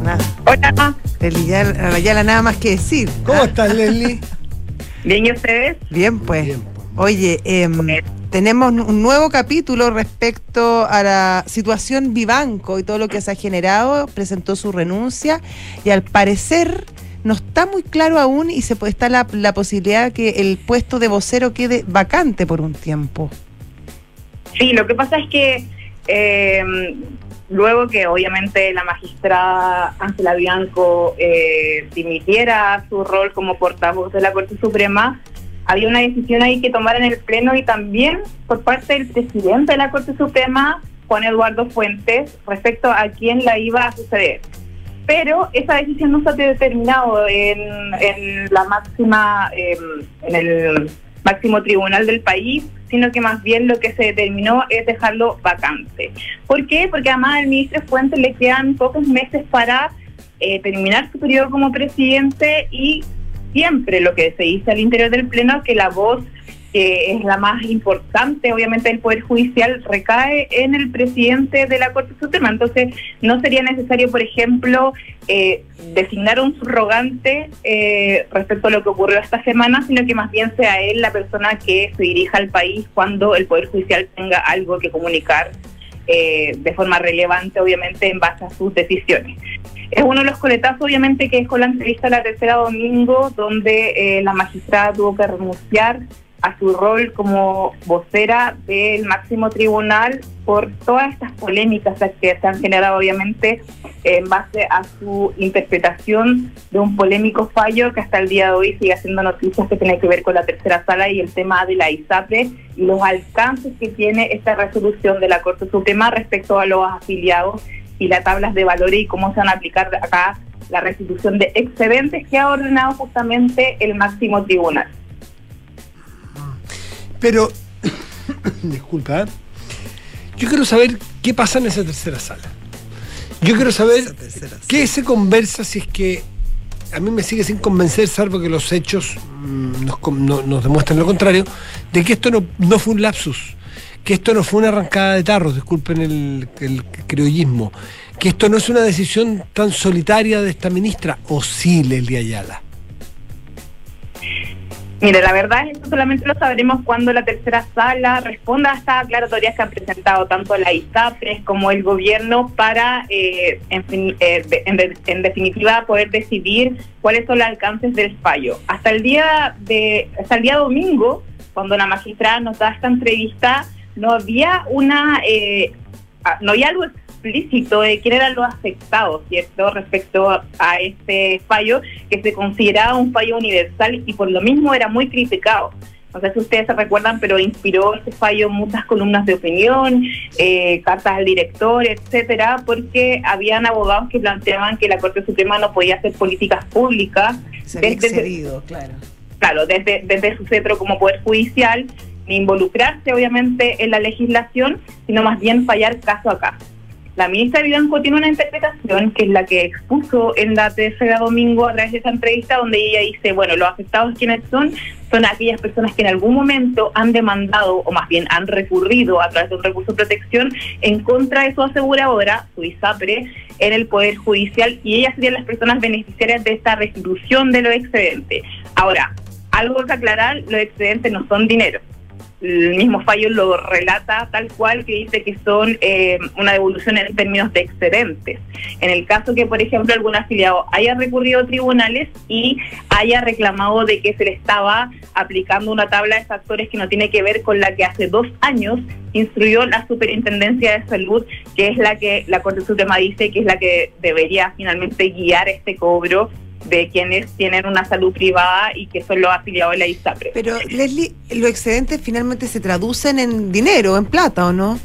Nada. Hola, Leslie Ayala, nada más que decir. ¿Cómo Ah, estás, Leslie? bien y ustedes. Bien, pues. Bien, pues. Oye, em, tenemos un nuevo capítulo respecto a la situación Vivanco y todo lo que se ha generado. Presentó su renuncia y al parecer no está muy claro aún y se puede está la, la posibilidad que el puesto de vocero quede vacante por un tiempo. Sí, lo que pasa es que eh, luego que obviamente la magistrada Ángela Bianco eh, dimitiera su rol como portavoz de la Corte Suprema, había una decisión ahí que tomar en el Pleno y también por parte del presidente de la Corte Suprema, Juan Eduardo Fuentes, respecto a quién la iba a suceder. Pero esa decisión no se ha determinado en, la máxima, eh, en el máximo tribunal del país, sino que más bien lo que se determinó es dejarlo vacante. ¿Por qué? Porque además al ministro Fuentes le quedan pocos meses para eh, terminar su periodo como presidente y siempre lo que se dice al interior del Pleno que la voz que es la más importante, obviamente, del Poder Judicial, recae en el presidente de la Corte Suprema. Entonces, no sería necesario, por ejemplo, eh, designar un subrogante eh, respecto a lo que ocurrió esta semana, sino que más bien sea él la persona que se dirija al país cuando el Poder Judicial tenga algo que comunicar eh, de forma relevante, obviamente, en base a sus decisiones. Es uno de los coletazos, obviamente, que dejó la entrevista la tercera domingo, donde eh, la magistrada tuvo que renunciar a su rol como vocera del máximo tribunal por todas estas polémicas que se han generado obviamente en base a su interpretación de un polémico fallo que hasta el día de hoy sigue haciendo noticias que tiene que ver con la tercera sala y el tema de la ISAPRE y los alcances que tiene esta resolución de la Corte Suprema respecto a los afiliados y las tablas de valores y cómo se van a aplicar acá la restitución de excedentes que ha ordenado justamente el máximo tribunal. Pero, disculpa, ¿eh? yo quiero saber qué pasa en esa tercera sala. Yo quiero saber qué se conversa si es que a mí me sigue sin convencer, salvo que los hechos mm, nos, no- nos demuestran lo contrario, de que esto no, no fue un lapsus, que esto no fue una arrancada de tarros, disculpen el, el criollismo, que esto no es una decisión tan solitaria de esta ministra, o sí, Leslie Ayala. Mire, la verdad es que solamente lo sabremos cuando la tercera sala responda a estas aclaratorias que han presentado tanto la ISAPRES como el gobierno para, eh, eh, en definitiva, poder decidir cuáles son los alcances del fallo. Hasta el día de, hasta el día domingo, cuando la magistrada nos da esta entrevista, no había una, eh, ah, no había algo explícito de quién eran los afectados, ¿cierto? Respecto a, a este fallo, que se consideraba un fallo universal y por lo mismo era muy criticado. No sé si ustedes se recuerdan, pero inspiró este fallo muchas columnas de opinión, eh, cartas al director, etcétera, porque habían abogados que planteaban que la Corte Suprema no podía hacer políticas públicas Se había desde- excedido, claro. claro, desde, desde su centro como Poder Judicial, ni involucrarse obviamente en la legislación, sino más bien fallar caso a caso. La ministra Vivanco tiene una interpretación que es la que expuso en la tercera domingo a través de esa entrevista donde ella dice, bueno, los afectados quienes son, son aquellas personas que en algún momento han demandado o más bien han recurrido a través de un recurso de protección en contra de su aseguradora, su ISAPRE, en el Poder Judicial y ellas serían las personas beneficiarias de esta restitución de los excedentes. Ahora, algo que aclarar, los excedentes no son dinero. El mismo fallo lo relata tal cual que dice que son eh, una devolución en términos de excedentes. En el caso que, por ejemplo, algún afiliado haya recurrido a tribunales y haya reclamado de que se le estaba aplicando una tabla de factores que no tiene que ver con la que hace dos años instruyó la Superintendencia de Salud, que es la que la Corte Suprema dice que es la que debería finalmente guiar este cobro de quienes tienen una salud privada y que son los afiliados de la ISAPRE. Pero, Leslie, los excedentes finalmente se traducen en dinero, en plata, ¿o no?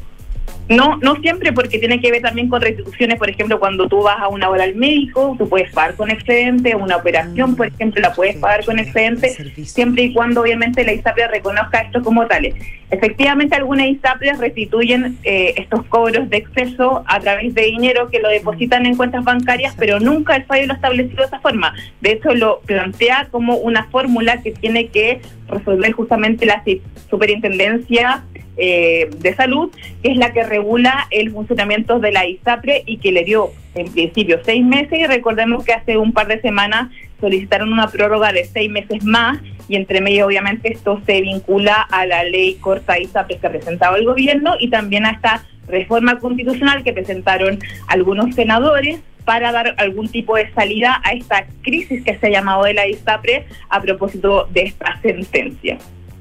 No, no siempre, porque tiene que ver también con restituciones, por ejemplo, cuando tú vas a una hora al médico, tú puedes pagar con excedente, una operación, por ejemplo, la puedes pagar con excedente, siempre y cuando obviamente la ISAPRE reconozca esto como tales. Efectivamente, algunas ISAPRES restituyen eh, estos cobros de exceso a través de dinero que lo depositan en cuentas bancarias, pero nunca el fallo lo ha establecido de esa forma. De hecho, lo plantea como una fórmula que tiene que resolver justamente la superintendencia eh, de Salud, que es la que regula el funcionamiento de la ISAPRE y que le dio en principio seis meses. Y recordemos que hace un par de semanas solicitaron una prórroga de seis meses más y entre medio obviamente esto se vincula a la ley corta ISAPRE que ha presentado el gobierno y también a esta reforma constitucional que presentaron algunos senadores para dar algún tipo de salida a esta crisis que se ha llamado de la ISAPRE a propósito de esta sentencia.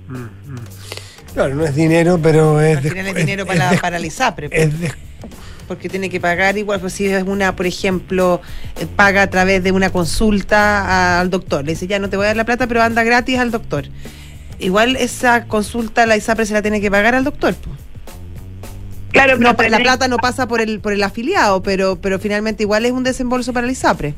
Mm, mm. Claro, no es dinero, pero es... Al final es es- dinero es para, para el ISAPRE. pues. es porque tiene que pagar igual, pues si es una, por ejemplo, eh, paga a través de una consulta al doctor, le dice, ya no te voy a dar la plata, pero anda gratis al doctor. Igual esa consulta la ISAPRE se la tiene que pagar al doctor. pues. Claro, No, la plata no pasa por el por el afiliado, pero pero finalmente igual es un desembolso para el ISAPRE.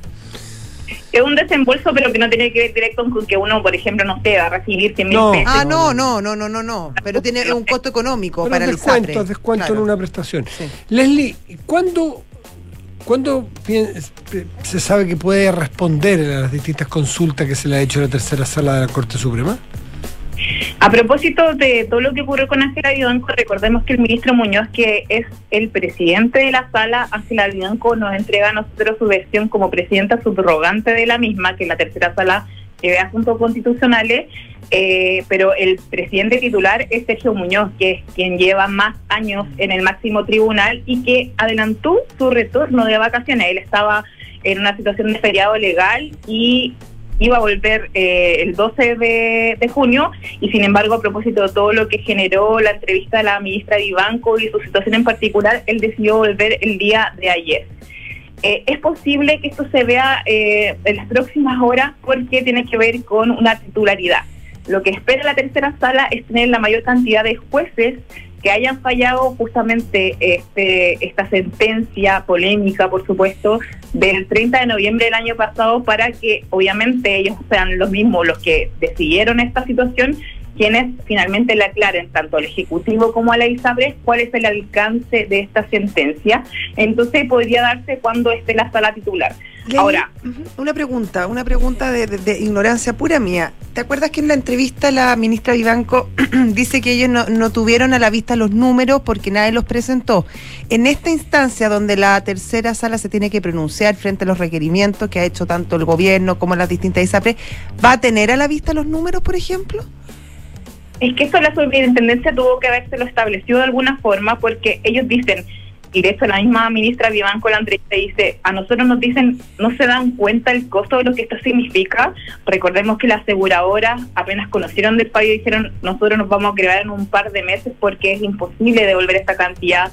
es un desembolso, pero que no tiene que ver directo con que uno, por ejemplo, no sé, va a recibir 100 mil No. pesos. Ah, no, no, no, no, no, no, pero tiene un costo económico pero para el descuento, ISAPRE. descuento en Claro. una prestación. Sí. Leslie, ¿cuándo, cuándo pien- se sabe que puede responder a las distintas consultas que se le ha hecho a la tercera sala de la Corte Suprema? A propósito de todo lo que ocurrió con Ángela Vivanco, recordemos que el ministro Muñoz, que es el presidente de la sala, Ángela Vivanco nos entrega a nosotros su versión como presidenta subrogante de la misma, que es la tercera sala que ve asuntos constitucionales, eh, pero el presidente titular es Sergio Muñoz, que es quien lleva más años en el máximo tribunal y que adelantó su retorno de vacaciones. Él estaba en una situación de feriado legal y iba a volver eh, el 12 de, junio y sin embargo a propósito de todo lo que generó la entrevista a la ministra Vivanco y su situación en particular, él decidió volver el día de ayer. Eh, es posible que esto se vea eh, en las próximas horas porque tiene que ver con una titularidad. Lo que espera la tercera sala es tener la mayor cantidad de jueces que hayan fallado justamente este, esta sentencia polémica, por supuesto, del 30 de noviembre del año pasado para que obviamente ellos sean los mismos los que decidieron esta situación, quienes finalmente le aclaren tanto al Ejecutivo como a la ISAPRES cuál es el alcance de esta sentencia. Entonces podría darse cuando esté la sala titular. Ahora, una pregunta, una pregunta de, de- de ignorancia pura mía. ¿Te acuerdas que en la entrevista la ministra Vivanco dice que ellos no, no tuvieron a la vista los números porque nadie los presentó? En esta instancia donde la tercera sala se tiene que pronunciar frente a los requerimientos que ha hecho tanto el gobierno como las distintas ISAPRE, ¿va a tener a la vista los números, por ejemplo? Es que eso la superintendencia tuvo que haberse lo establecido de alguna forma porque ellos dicen, y de hecho la misma ministra Vivanco la entrevista dice, a nosotros nos dicen, no se dan cuenta el costo de lo que esto significa. Recordemos que las aseguradoras apenas conocieron del fallo y dijeron, nosotros nos vamos a crear en un par de meses porque es imposible devolver esta cantidad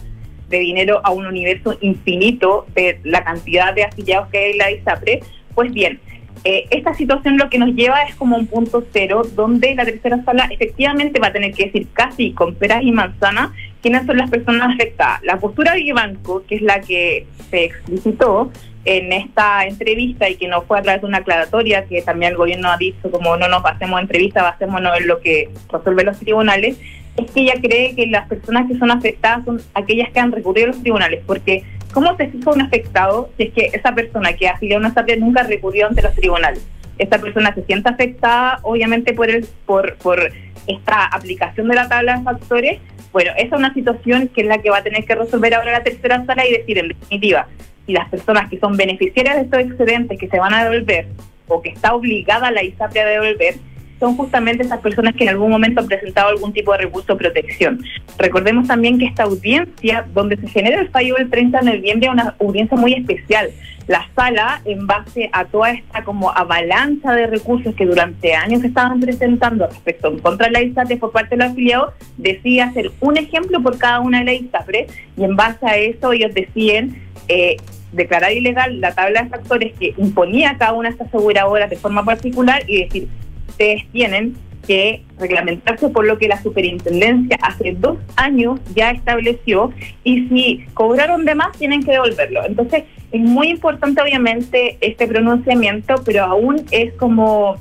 de dinero a un universo infinito de la cantidad de afiliados que hay en la ISAPRE. Pues bien, eh, esta situación lo que nos lleva es como un punto cero, donde la tercera sala efectivamente va a tener que decir casi con peras y manzanas quiénes son las personas afectadas. La postura de Banco, que es la que se explicitó en esta entrevista y que no fue a través de una aclaratoria, que también el gobierno ha dicho como no nos basemos en entrevistas, basémonos en lo que resuelven los tribunales, es que ella cree que las personas que son afectadas son aquellas que han recurrido a los tribunales, porque ¿cómo se fija un afectado si es que esa persona que afilió a una SAPRE nunca recurrió ante los tribunales? Esta persona se siente afectada, obviamente, por, el, por, por esta aplicación de la tabla de factores. Bueno, esa es una situación que es la que va a tener que resolver ahora la tercera sala y decir, en definitiva, si las personas que son beneficiarias de estos excedentes que se van a devolver o que está obligada la ISAPRE a devolver, son justamente esas personas que en algún momento han presentado algún tipo de recurso de protección. Recordemos también que esta audiencia, donde se genera el fallo del 30 de noviembre, es una audiencia muy especial. La sala, en base a toda esta como avalancha de recursos que durante años estaban presentando respecto en contra de la ISAPRE por parte de los afiliados, decide hacer un ejemplo por cada una de las ISAPRE y en base a eso ellos deciden eh, declarar ilegal la tabla de factores que imponía cada una de estas aseguradoras de forma particular y decir, ustedes tienen que reglamentarse por lo que la superintendencia hace dos años ya estableció y si cobraron de más tienen que devolverlo. Entonces es muy importante obviamente este pronunciamiento, pero aún es como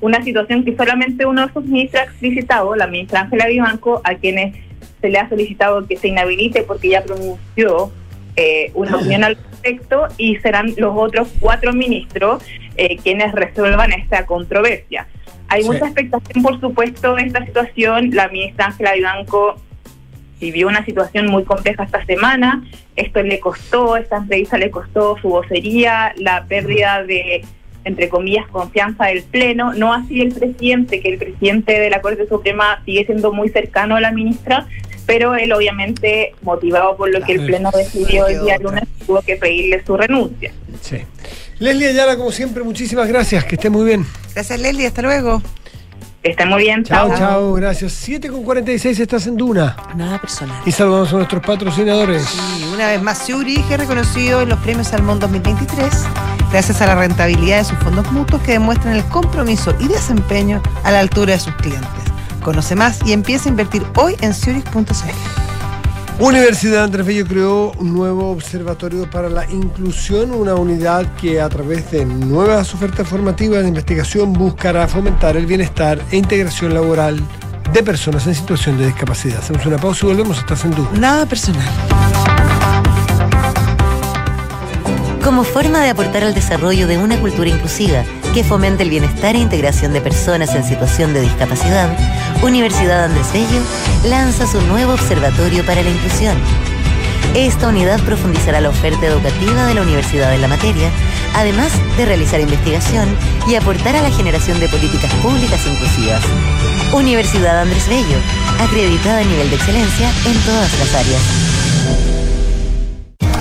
una situación que solamente uno de sus ministros ha explicitado, la ministra Ángela Vivanco, a quienes se le ha solicitado que se inhabilite porque ya pronunció eh, una opinión al respecto y serán los otros cuatro ministros eh, quienes resuelvan esta controversia. Hay Sí. mucha expectación, por supuesto, en esta situación. La ministra Ángela Vivanco vivió una situación muy compleja esta semana. Esto le costó, esta entrevista le costó su vocería, la pérdida de, entre comillas, confianza del Pleno. No así el presidente, que el presidente de la Corte Suprema sigue siendo muy cercano a la ministra, pero él obviamente, motivado por lo que el Pleno decidió el día lunes, tuvo que pedirle su renuncia. Sí. Leslie Ayala, como siempre, muchísimas gracias. Que esté muy bien. Gracias, Leslie. Hasta luego. Que esté muy bien. Chao, chao. chao, gracias. 7 con 46 estás en Duna. Nada personal. Y saludamos a nuestros patrocinadores. Y una vez más, Zurich es reconocido en los premios Salmón 2023 gracias a la rentabilidad de sus fondos mutuos que demuestran el compromiso y desempeño a la altura de sus clientes. Conoce más y empieza a invertir hoy en Zurich.cl. Universidad Andrés Bello creó un nuevo observatorio para la inclusión, una unidad que a través de nuevas ofertas formativas de investigación buscará fomentar el bienestar e integración laboral de personas en situación de discapacidad. Hacemos una pausa y volvemos. Estás en duda. Nada personal. Como forma de aportar al desarrollo de una cultura inclusiva que fomente el bienestar e integración de personas en situación de discapacidad, Universidad Andrés Bello lanza su nuevo Observatorio para la Inclusión. Esta unidad profundizará la oferta educativa de la universidad en la materia, además de realizar investigación y aportar a la generación de políticas públicas inclusivas. Universidad Andrés Bello, acreditada a nivel de excelencia en todas las áreas.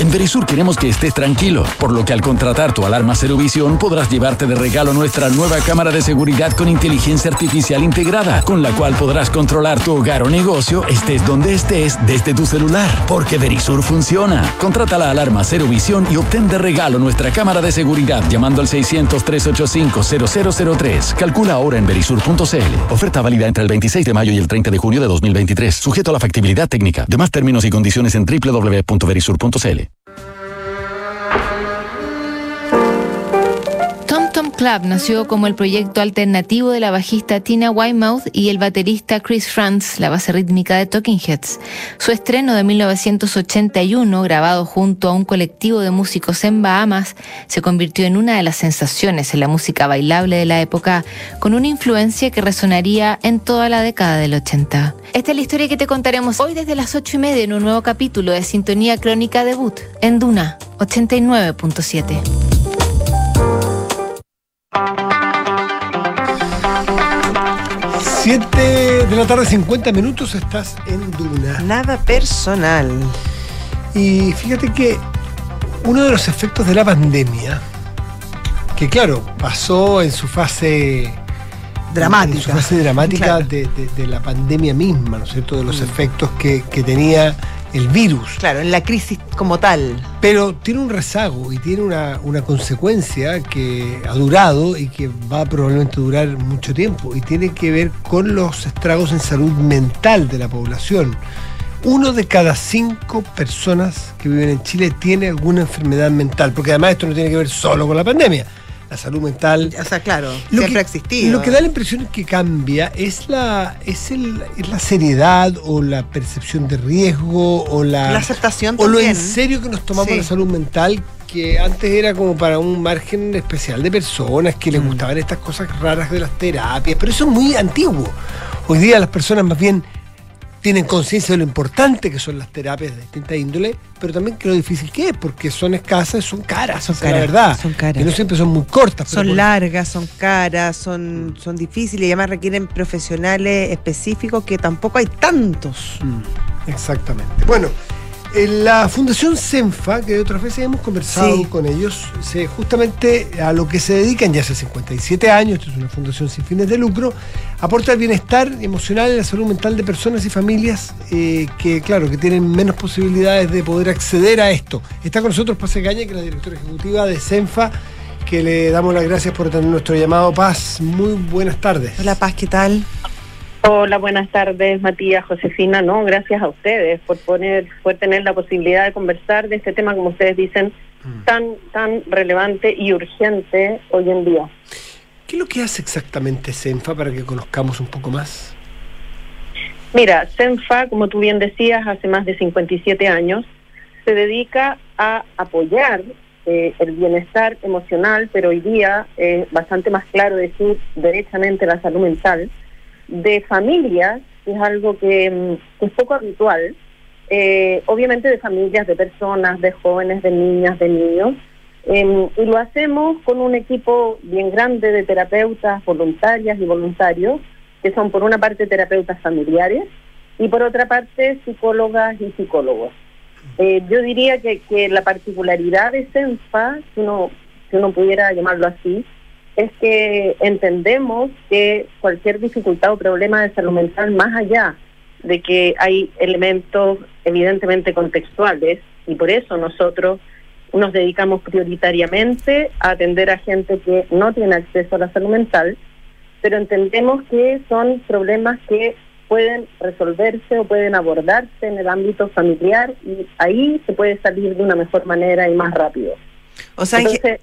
En Verisur queremos que estés tranquilo, por lo que al contratar tu alarma Cero Visión podrás llevarte de regalo nuestra nueva cámara de seguridad con inteligencia artificial integrada, con la cual podrás controlar tu hogar o negocio estés donde estés desde tu celular, porque Verisur funciona. Contrata la alarma Cero Visión y obtén de regalo nuestra cámara de seguridad llamando al 600-385-0003. Calcula ahora en verisur.cl. Oferta válida entre el 26 de mayo y el 30 de junio de 2023, sujeto a la factibilidad técnica. Demás términos y condiciones en www.verisur.cl. Club nació como el proyecto alternativo de la bajista Tina Weymouth y el baterista Chris Franz, la base rítmica de Talking Heads. Su estreno de 1981, grabado junto a un colectivo de músicos en Bahamas, se convirtió en una de las sensaciones en la música bailable de la época, con una influencia que resonaría en toda la década del 80. Esta es la historia que te contaremos hoy desde las 8 y media en un nuevo capítulo de Sintonía Crónica Debut en Duna 89.7. 7 de la tarde, 50 minutos, estás en Duna. Nada personal. Y fíjate que uno de los efectos de la pandemia, que claro, pasó en su fase dramática, en su fase dramática claro. de, de, de, la pandemia misma, ¿no es cierto? De los mm. efectos que, que tenía el virus. Claro, en la crisis como tal. Pero tiene un rezago y tiene una, una, consecuencia que ha durado y que va a probablemente durar mucho tiempo y tiene que ver con los estragos en salud mental de la población. Uno de cada cinco personas que viven en Chile tiene alguna enfermedad mental, porque además esto no tiene que ver solo con la pandemia la salud mental. O sea, claro, lo siempre que, ha existido. Lo que da la impresión es que cambia es la, es, el, es la seriedad o la percepción de riesgo o la, la aceptación o también. lo en serio que nos tomamos Sí. la salud mental que antes era como para un margen especial de personas que les gustaban estas cosas raras de las terapias, pero eso es muy antiguo. Hoy día las personas más bien tienen conciencia de lo importante que son las terapias de distinta índole, pero también que lo difícil que es, porque son escasas, son caras, Son es la caras, verdad. son caras. Y no siempre son muy cortas. Son por- largas, son caras, son, son difíciles y además requieren profesionales específicos que tampoco hay tantos. Mm, Exactamente. Bueno, en la Fundación CENFA, que otras veces hemos conversado Sí. con ellos, se, justamente a lo que se dedican ya hace 57 años, esto es una fundación sin fines de lucro, aporta el bienestar emocional y la salud mental de personas y familias eh, que, claro, que tienen menos posibilidades de poder acceder a esto. Está con nosotros Paz Caña, que es la directora ejecutiva de CENFA, que le damos las gracias por tener nuestro llamado. Paz, muy buenas tardes. Hola Paz, ¿qué tal? Hola, buenas tardes, Matías, Josefina. No, gracias a ustedes por poner, por tener la posibilidad de conversar de este tema, como ustedes dicen, tan, tan relevante y urgente hoy en día. ¿Qué es lo que hace exactamente CENFA para que conozcamos un poco más? Mira, CENFA, como tú bien decías, hace más de 57 años, se dedica a apoyar eh, el bienestar emocional, pero hoy día es bastante más claro decir derechamente la salud mental, de familias, es algo que, mm, que es poco habitual, eh, obviamente de familias, de personas, de jóvenes, de niñas, de niños, em, y lo hacemos con un equipo bien grande de terapeutas voluntarias y voluntarios, que son por una parte terapeutas familiares y por otra parte psicólogas y psicólogos. Eh, yo diría que, que la particularidad de CENFA, si uno, si uno pudiera llamarlo así, es que entendemos que cualquier dificultad o problema de salud mental, más allá de que hay elementos evidentemente contextuales, y por eso nosotros nos dedicamos prioritariamente a atender a gente que no tiene acceso a la salud mental, pero entendemos que son problemas que pueden resolverse o pueden abordarse en el ámbito familiar y ahí se puede salir de una mejor manera y más rápido. O sea, en, Entonces,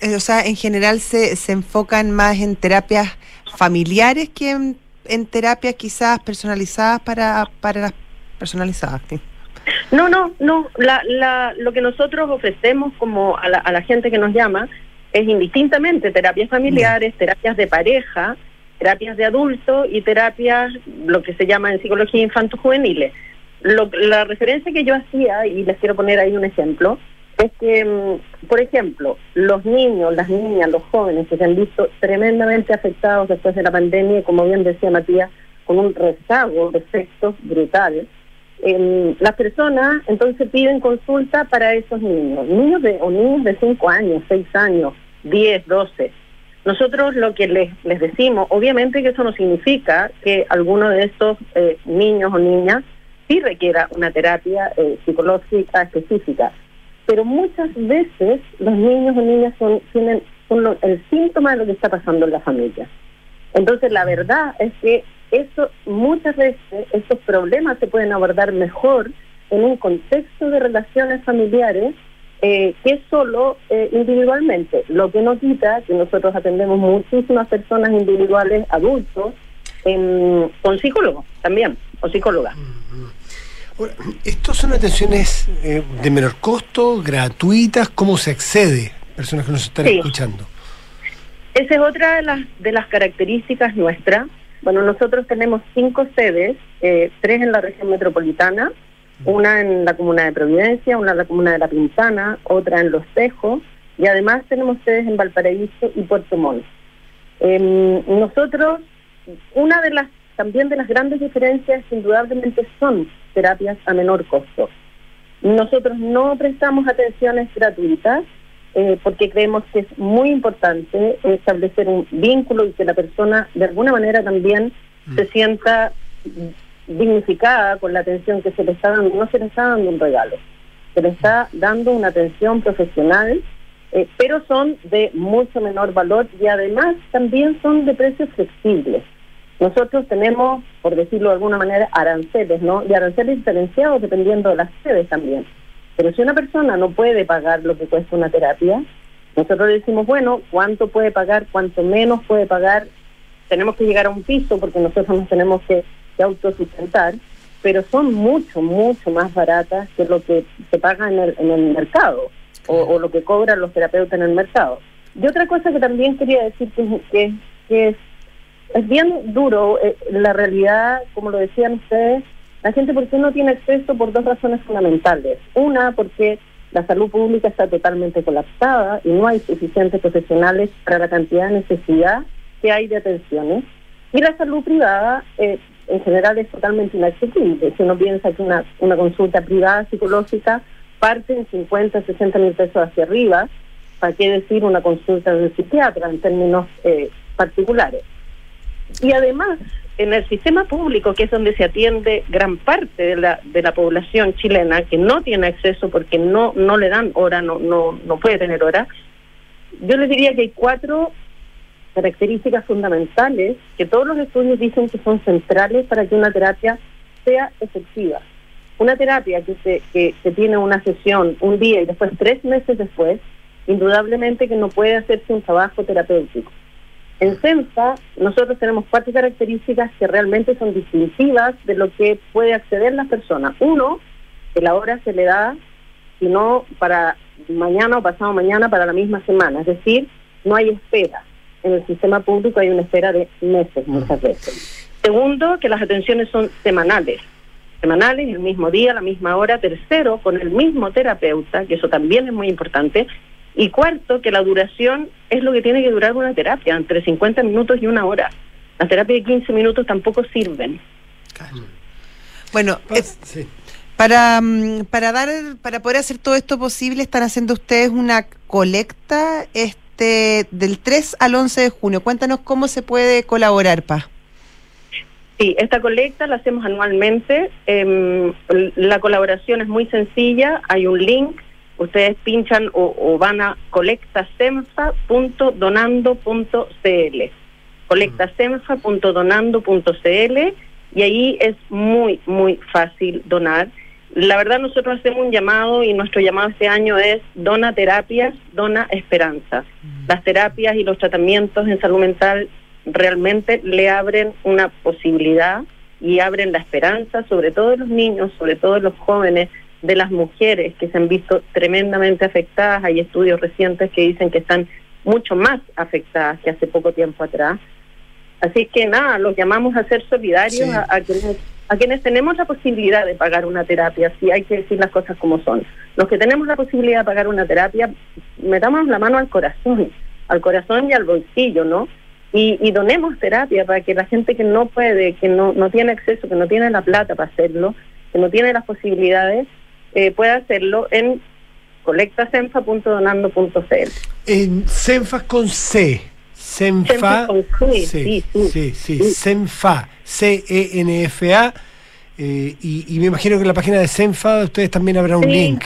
eh, o sea, en general se, se enfocan más en terapias familiares que en, en terapias quizás personalizadas para, para las personalizadas. sí. No, no, no. La, la, lo que nosotros ofrecemos como a la, a la gente que nos llama es indistintamente terapias familiares, terapias de pareja, terapias de adultos y terapias, lo que se llama en psicología infanto-juveniles. Lo- La referencia que yo hacía, y les quiero poner ahí un ejemplo, es que, mm, por ejemplo, los niños, las niñas, los jóvenes que se han visto tremendamente afectados después de la pandemia, como bien decía Matías, con un rezago de efectos brutales, em, las personas entonces piden consulta para esos niños, niños de, o niños de 5 años, 6 años, 10, 12. Nosotros lo que les, les decimos, obviamente que eso no significa que alguno de estos eh, niños o niñas sí requiera una terapia eh, psicológica específica, pero muchas veces los niños o niñas son, tienen el síntoma de lo que está pasando en la familia. Entonces, la verdad es que eso muchas veces estos problemas se pueden abordar mejor en un contexto de relaciones familiares eh, que solo eh, individualmente. Lo que no quita que nosotros atendemos muchísimas personas individuales, adultos, con psicólogos también, o psicólogas. Ahora, ¿Estos son atenciones eh, de menor costo, gratuitas? ¿Cómo se accede? Personas que nos están Sí. escuchando. Esa es otra de las, de las características nuestras. Bueno, nosotros tenemos cinco sedes, eh, tres en la región metropolitana, una en la comuna de Providencia, una en la comuna de La Pintana, otra en Los Tejos, y además tenemos sedes en Valparaíso y Puerto Montt. Em, nosotros, una de las, también de las grandes diferencias indudablemente son terapias a menor costo. Nosotros no prestamos atenciones gratuitas eh, porque creemos que es muy importante establecer un vínculo y que la persona de alguna manera también se sienta dignificada con la atención que se le está dando. No se le está dando un regalo, se le está dando una atención profesional, eh, pero son de mucho menor valor y además también son de precios flexibles. Nosotros tenemos, por decirlo de alguna manera, aranceles, ¿no? Y aranceles diferenciados dependiendo de las sedes también. Pero si una persona no puede pagar lo que cuesta una terapia, nosotros le decimos, bueno, ¿cuánto puede pagar? ¿Cuánto menos puede pagar? Tenemos que llegar a un piso porque nosotros nos tenemos que, que autosustentar, pero son mucho, mucho más baratas que lo que se paga en el, en el mercado o, o lo que cobran los terapeutas en el mercado. Y otra cosa que también quería decir que, es, es bien duro, eh, la realidad, como lo decían ustedes, La gente, ¿por qué no tiene acceso? Por dos razones fundamentales. Una, porque la salud pública está totalmente colapsada y no hay suficientes profesionales para la cantidad de necesidad que hay de atenciones. Y la salud privada, eh, en general, es totalmente inaccesible. Si uno piensa que una, una consulta privada psicológica parte en 50, 60 mil pesos hacia arriba, ¿para qué decir una consulta de psiquiatra en términos eh, particulares? Y además, en el sistema público, que es donde se atiende gran parte de la, de la población chilena, que no tiene acceso porque no, no le dan hora, no, no, no puede tener hora, yo les diría que hay cuatro características fundamentales que todos los estudios dicen que son centrales para que una terapia sea efectiva. Una terapia que, se, que, que tiene una sesión un día y después tres meses después, indudablemente que no puede hacerse un trabajo terapéutico. En CENSA nosotros tenemos cuatro características que realmente son distintivas de lo que puede acceder las personas. Uno, que la hora se le da, sino para mañana o pasado mañana para la misma semana, es decir, no hay espera. En el sistema público hay una espera de meses muchas veces. Segundo, que las atenciones son semanales. Semanales, el mismo día, la misma hora. Tercero, con el mismo terapeuta, que eso también es muy importante. Y cuarto, que la duración es lo que tiene que durar una terapia, entre 50 minutos y una hora. Las terapias de 15 minutos tampoco sirven. Bueno, eh, para, mm, para dar para poder hacer todo esto posible están haciendo ustedes una colecta este del 3 al 11 de junio. Cuéntanos cómo se puede colaborar, Pa. Sí, esta colecta la hacemos anualmente. Em, la colaboración es muy sencilla. Hay un link ustedes pinchan o, o van a colectasemfa.donando.cl colectasemfa.donando.cl y ahí es muy, muy fácil donar. La verdad nosotros hacemos un llamado y nuestro llamado este año es dona terapias, dona esperanza. Las terapias y los tratamientos en salud mental realmente le abren una posibilidad y abren la esperanza, sobre todo de los niños, sobre todo de los jóvenes, de las mujeres que se han visto tremendamente afectadas. Hay estudios recientes que dicen que están mucho más afectadas que hace poco tiempo atrás. Así que nada, los llamamos a ser solidarios a, a quienes, a quienes tenemos la posibilidad de pagar una terapia, si hay que decir las cosas como son. Los que tenemos la posibilidad de pagar una terapia, metamos la mano al corazón, al corazón y al bolsillo, ¿no? Y, y donemos terapia para que la gente que no puede, que no, no tiene acceso, que no tiene la plata para hacerlo, que no tiene las posibilidades, eh, puede hacerlo en colectasenfa.donando.cl. En Senfa con C. Senfa. Senfa con C, sí, sí, sí, sí, Senfa. C-E-N-F-A. Eh, y, y me imagino que en la página de Senfa ustedes también habrá un Sí. link.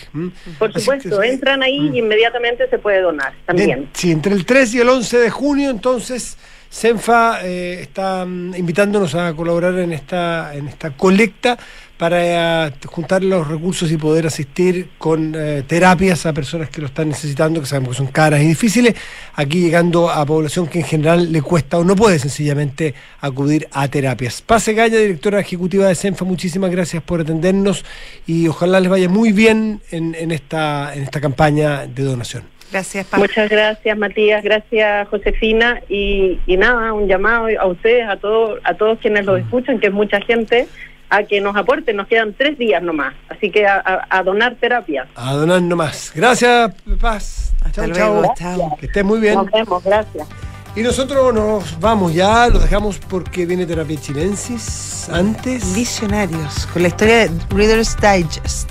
Por Así supuesto, que- entran ahí y inmediatamente se puede donar también. De- sí, entre el 3 y el 11 de junio, entonces, Senfa eh, está mm, invitándonos a colaborar en esta, en esta colecta para eh, juntar los recursos y poder asistir con eh, terapias a personas que lo están necesitando, que sabemos que son caras y difíciles, aquí llegando a población que en general le cuesta o no puede sencillamente acudir a terapias. Pase Gaya, directora ejecutiva de Senfa, muchísimas gracias por atendernos y ojalá les vaya muy bien en, en esta, en esta campaña de donación. Gracias, Muchas gracias, Matías. Gracias, Josefina. Y, y nada, un llamado a ustedes, a todos, a todos quienes Mm. lo escuchan, que es mucha gente, a que nos aporten. Nos quedan tres días nomás. Así que a, a- a donar terapia. A donar nomás. Gracias, Paz. Chao, luego, chao. Que estés muy bien. Nos vemos, gracias. Y nosotros nos vamos ya, los dejamos porque viene Terapia Chilensis antes. Visionarios, con la historia de Reader's Digest.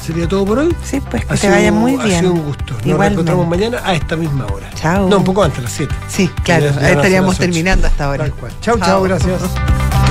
¿Sería todo por hoy? Sí, pues que Ha te sido- vaya muy Ha bien. sido un gusto. Nos Igualmente. encontramos mañana a esta misma hora. Chao. No, un poco antes, a las 7. Sí, claro, Ya- ya van a ser estaríamos terminando hasta ahora. Tal cual. Chao, chao, gracias.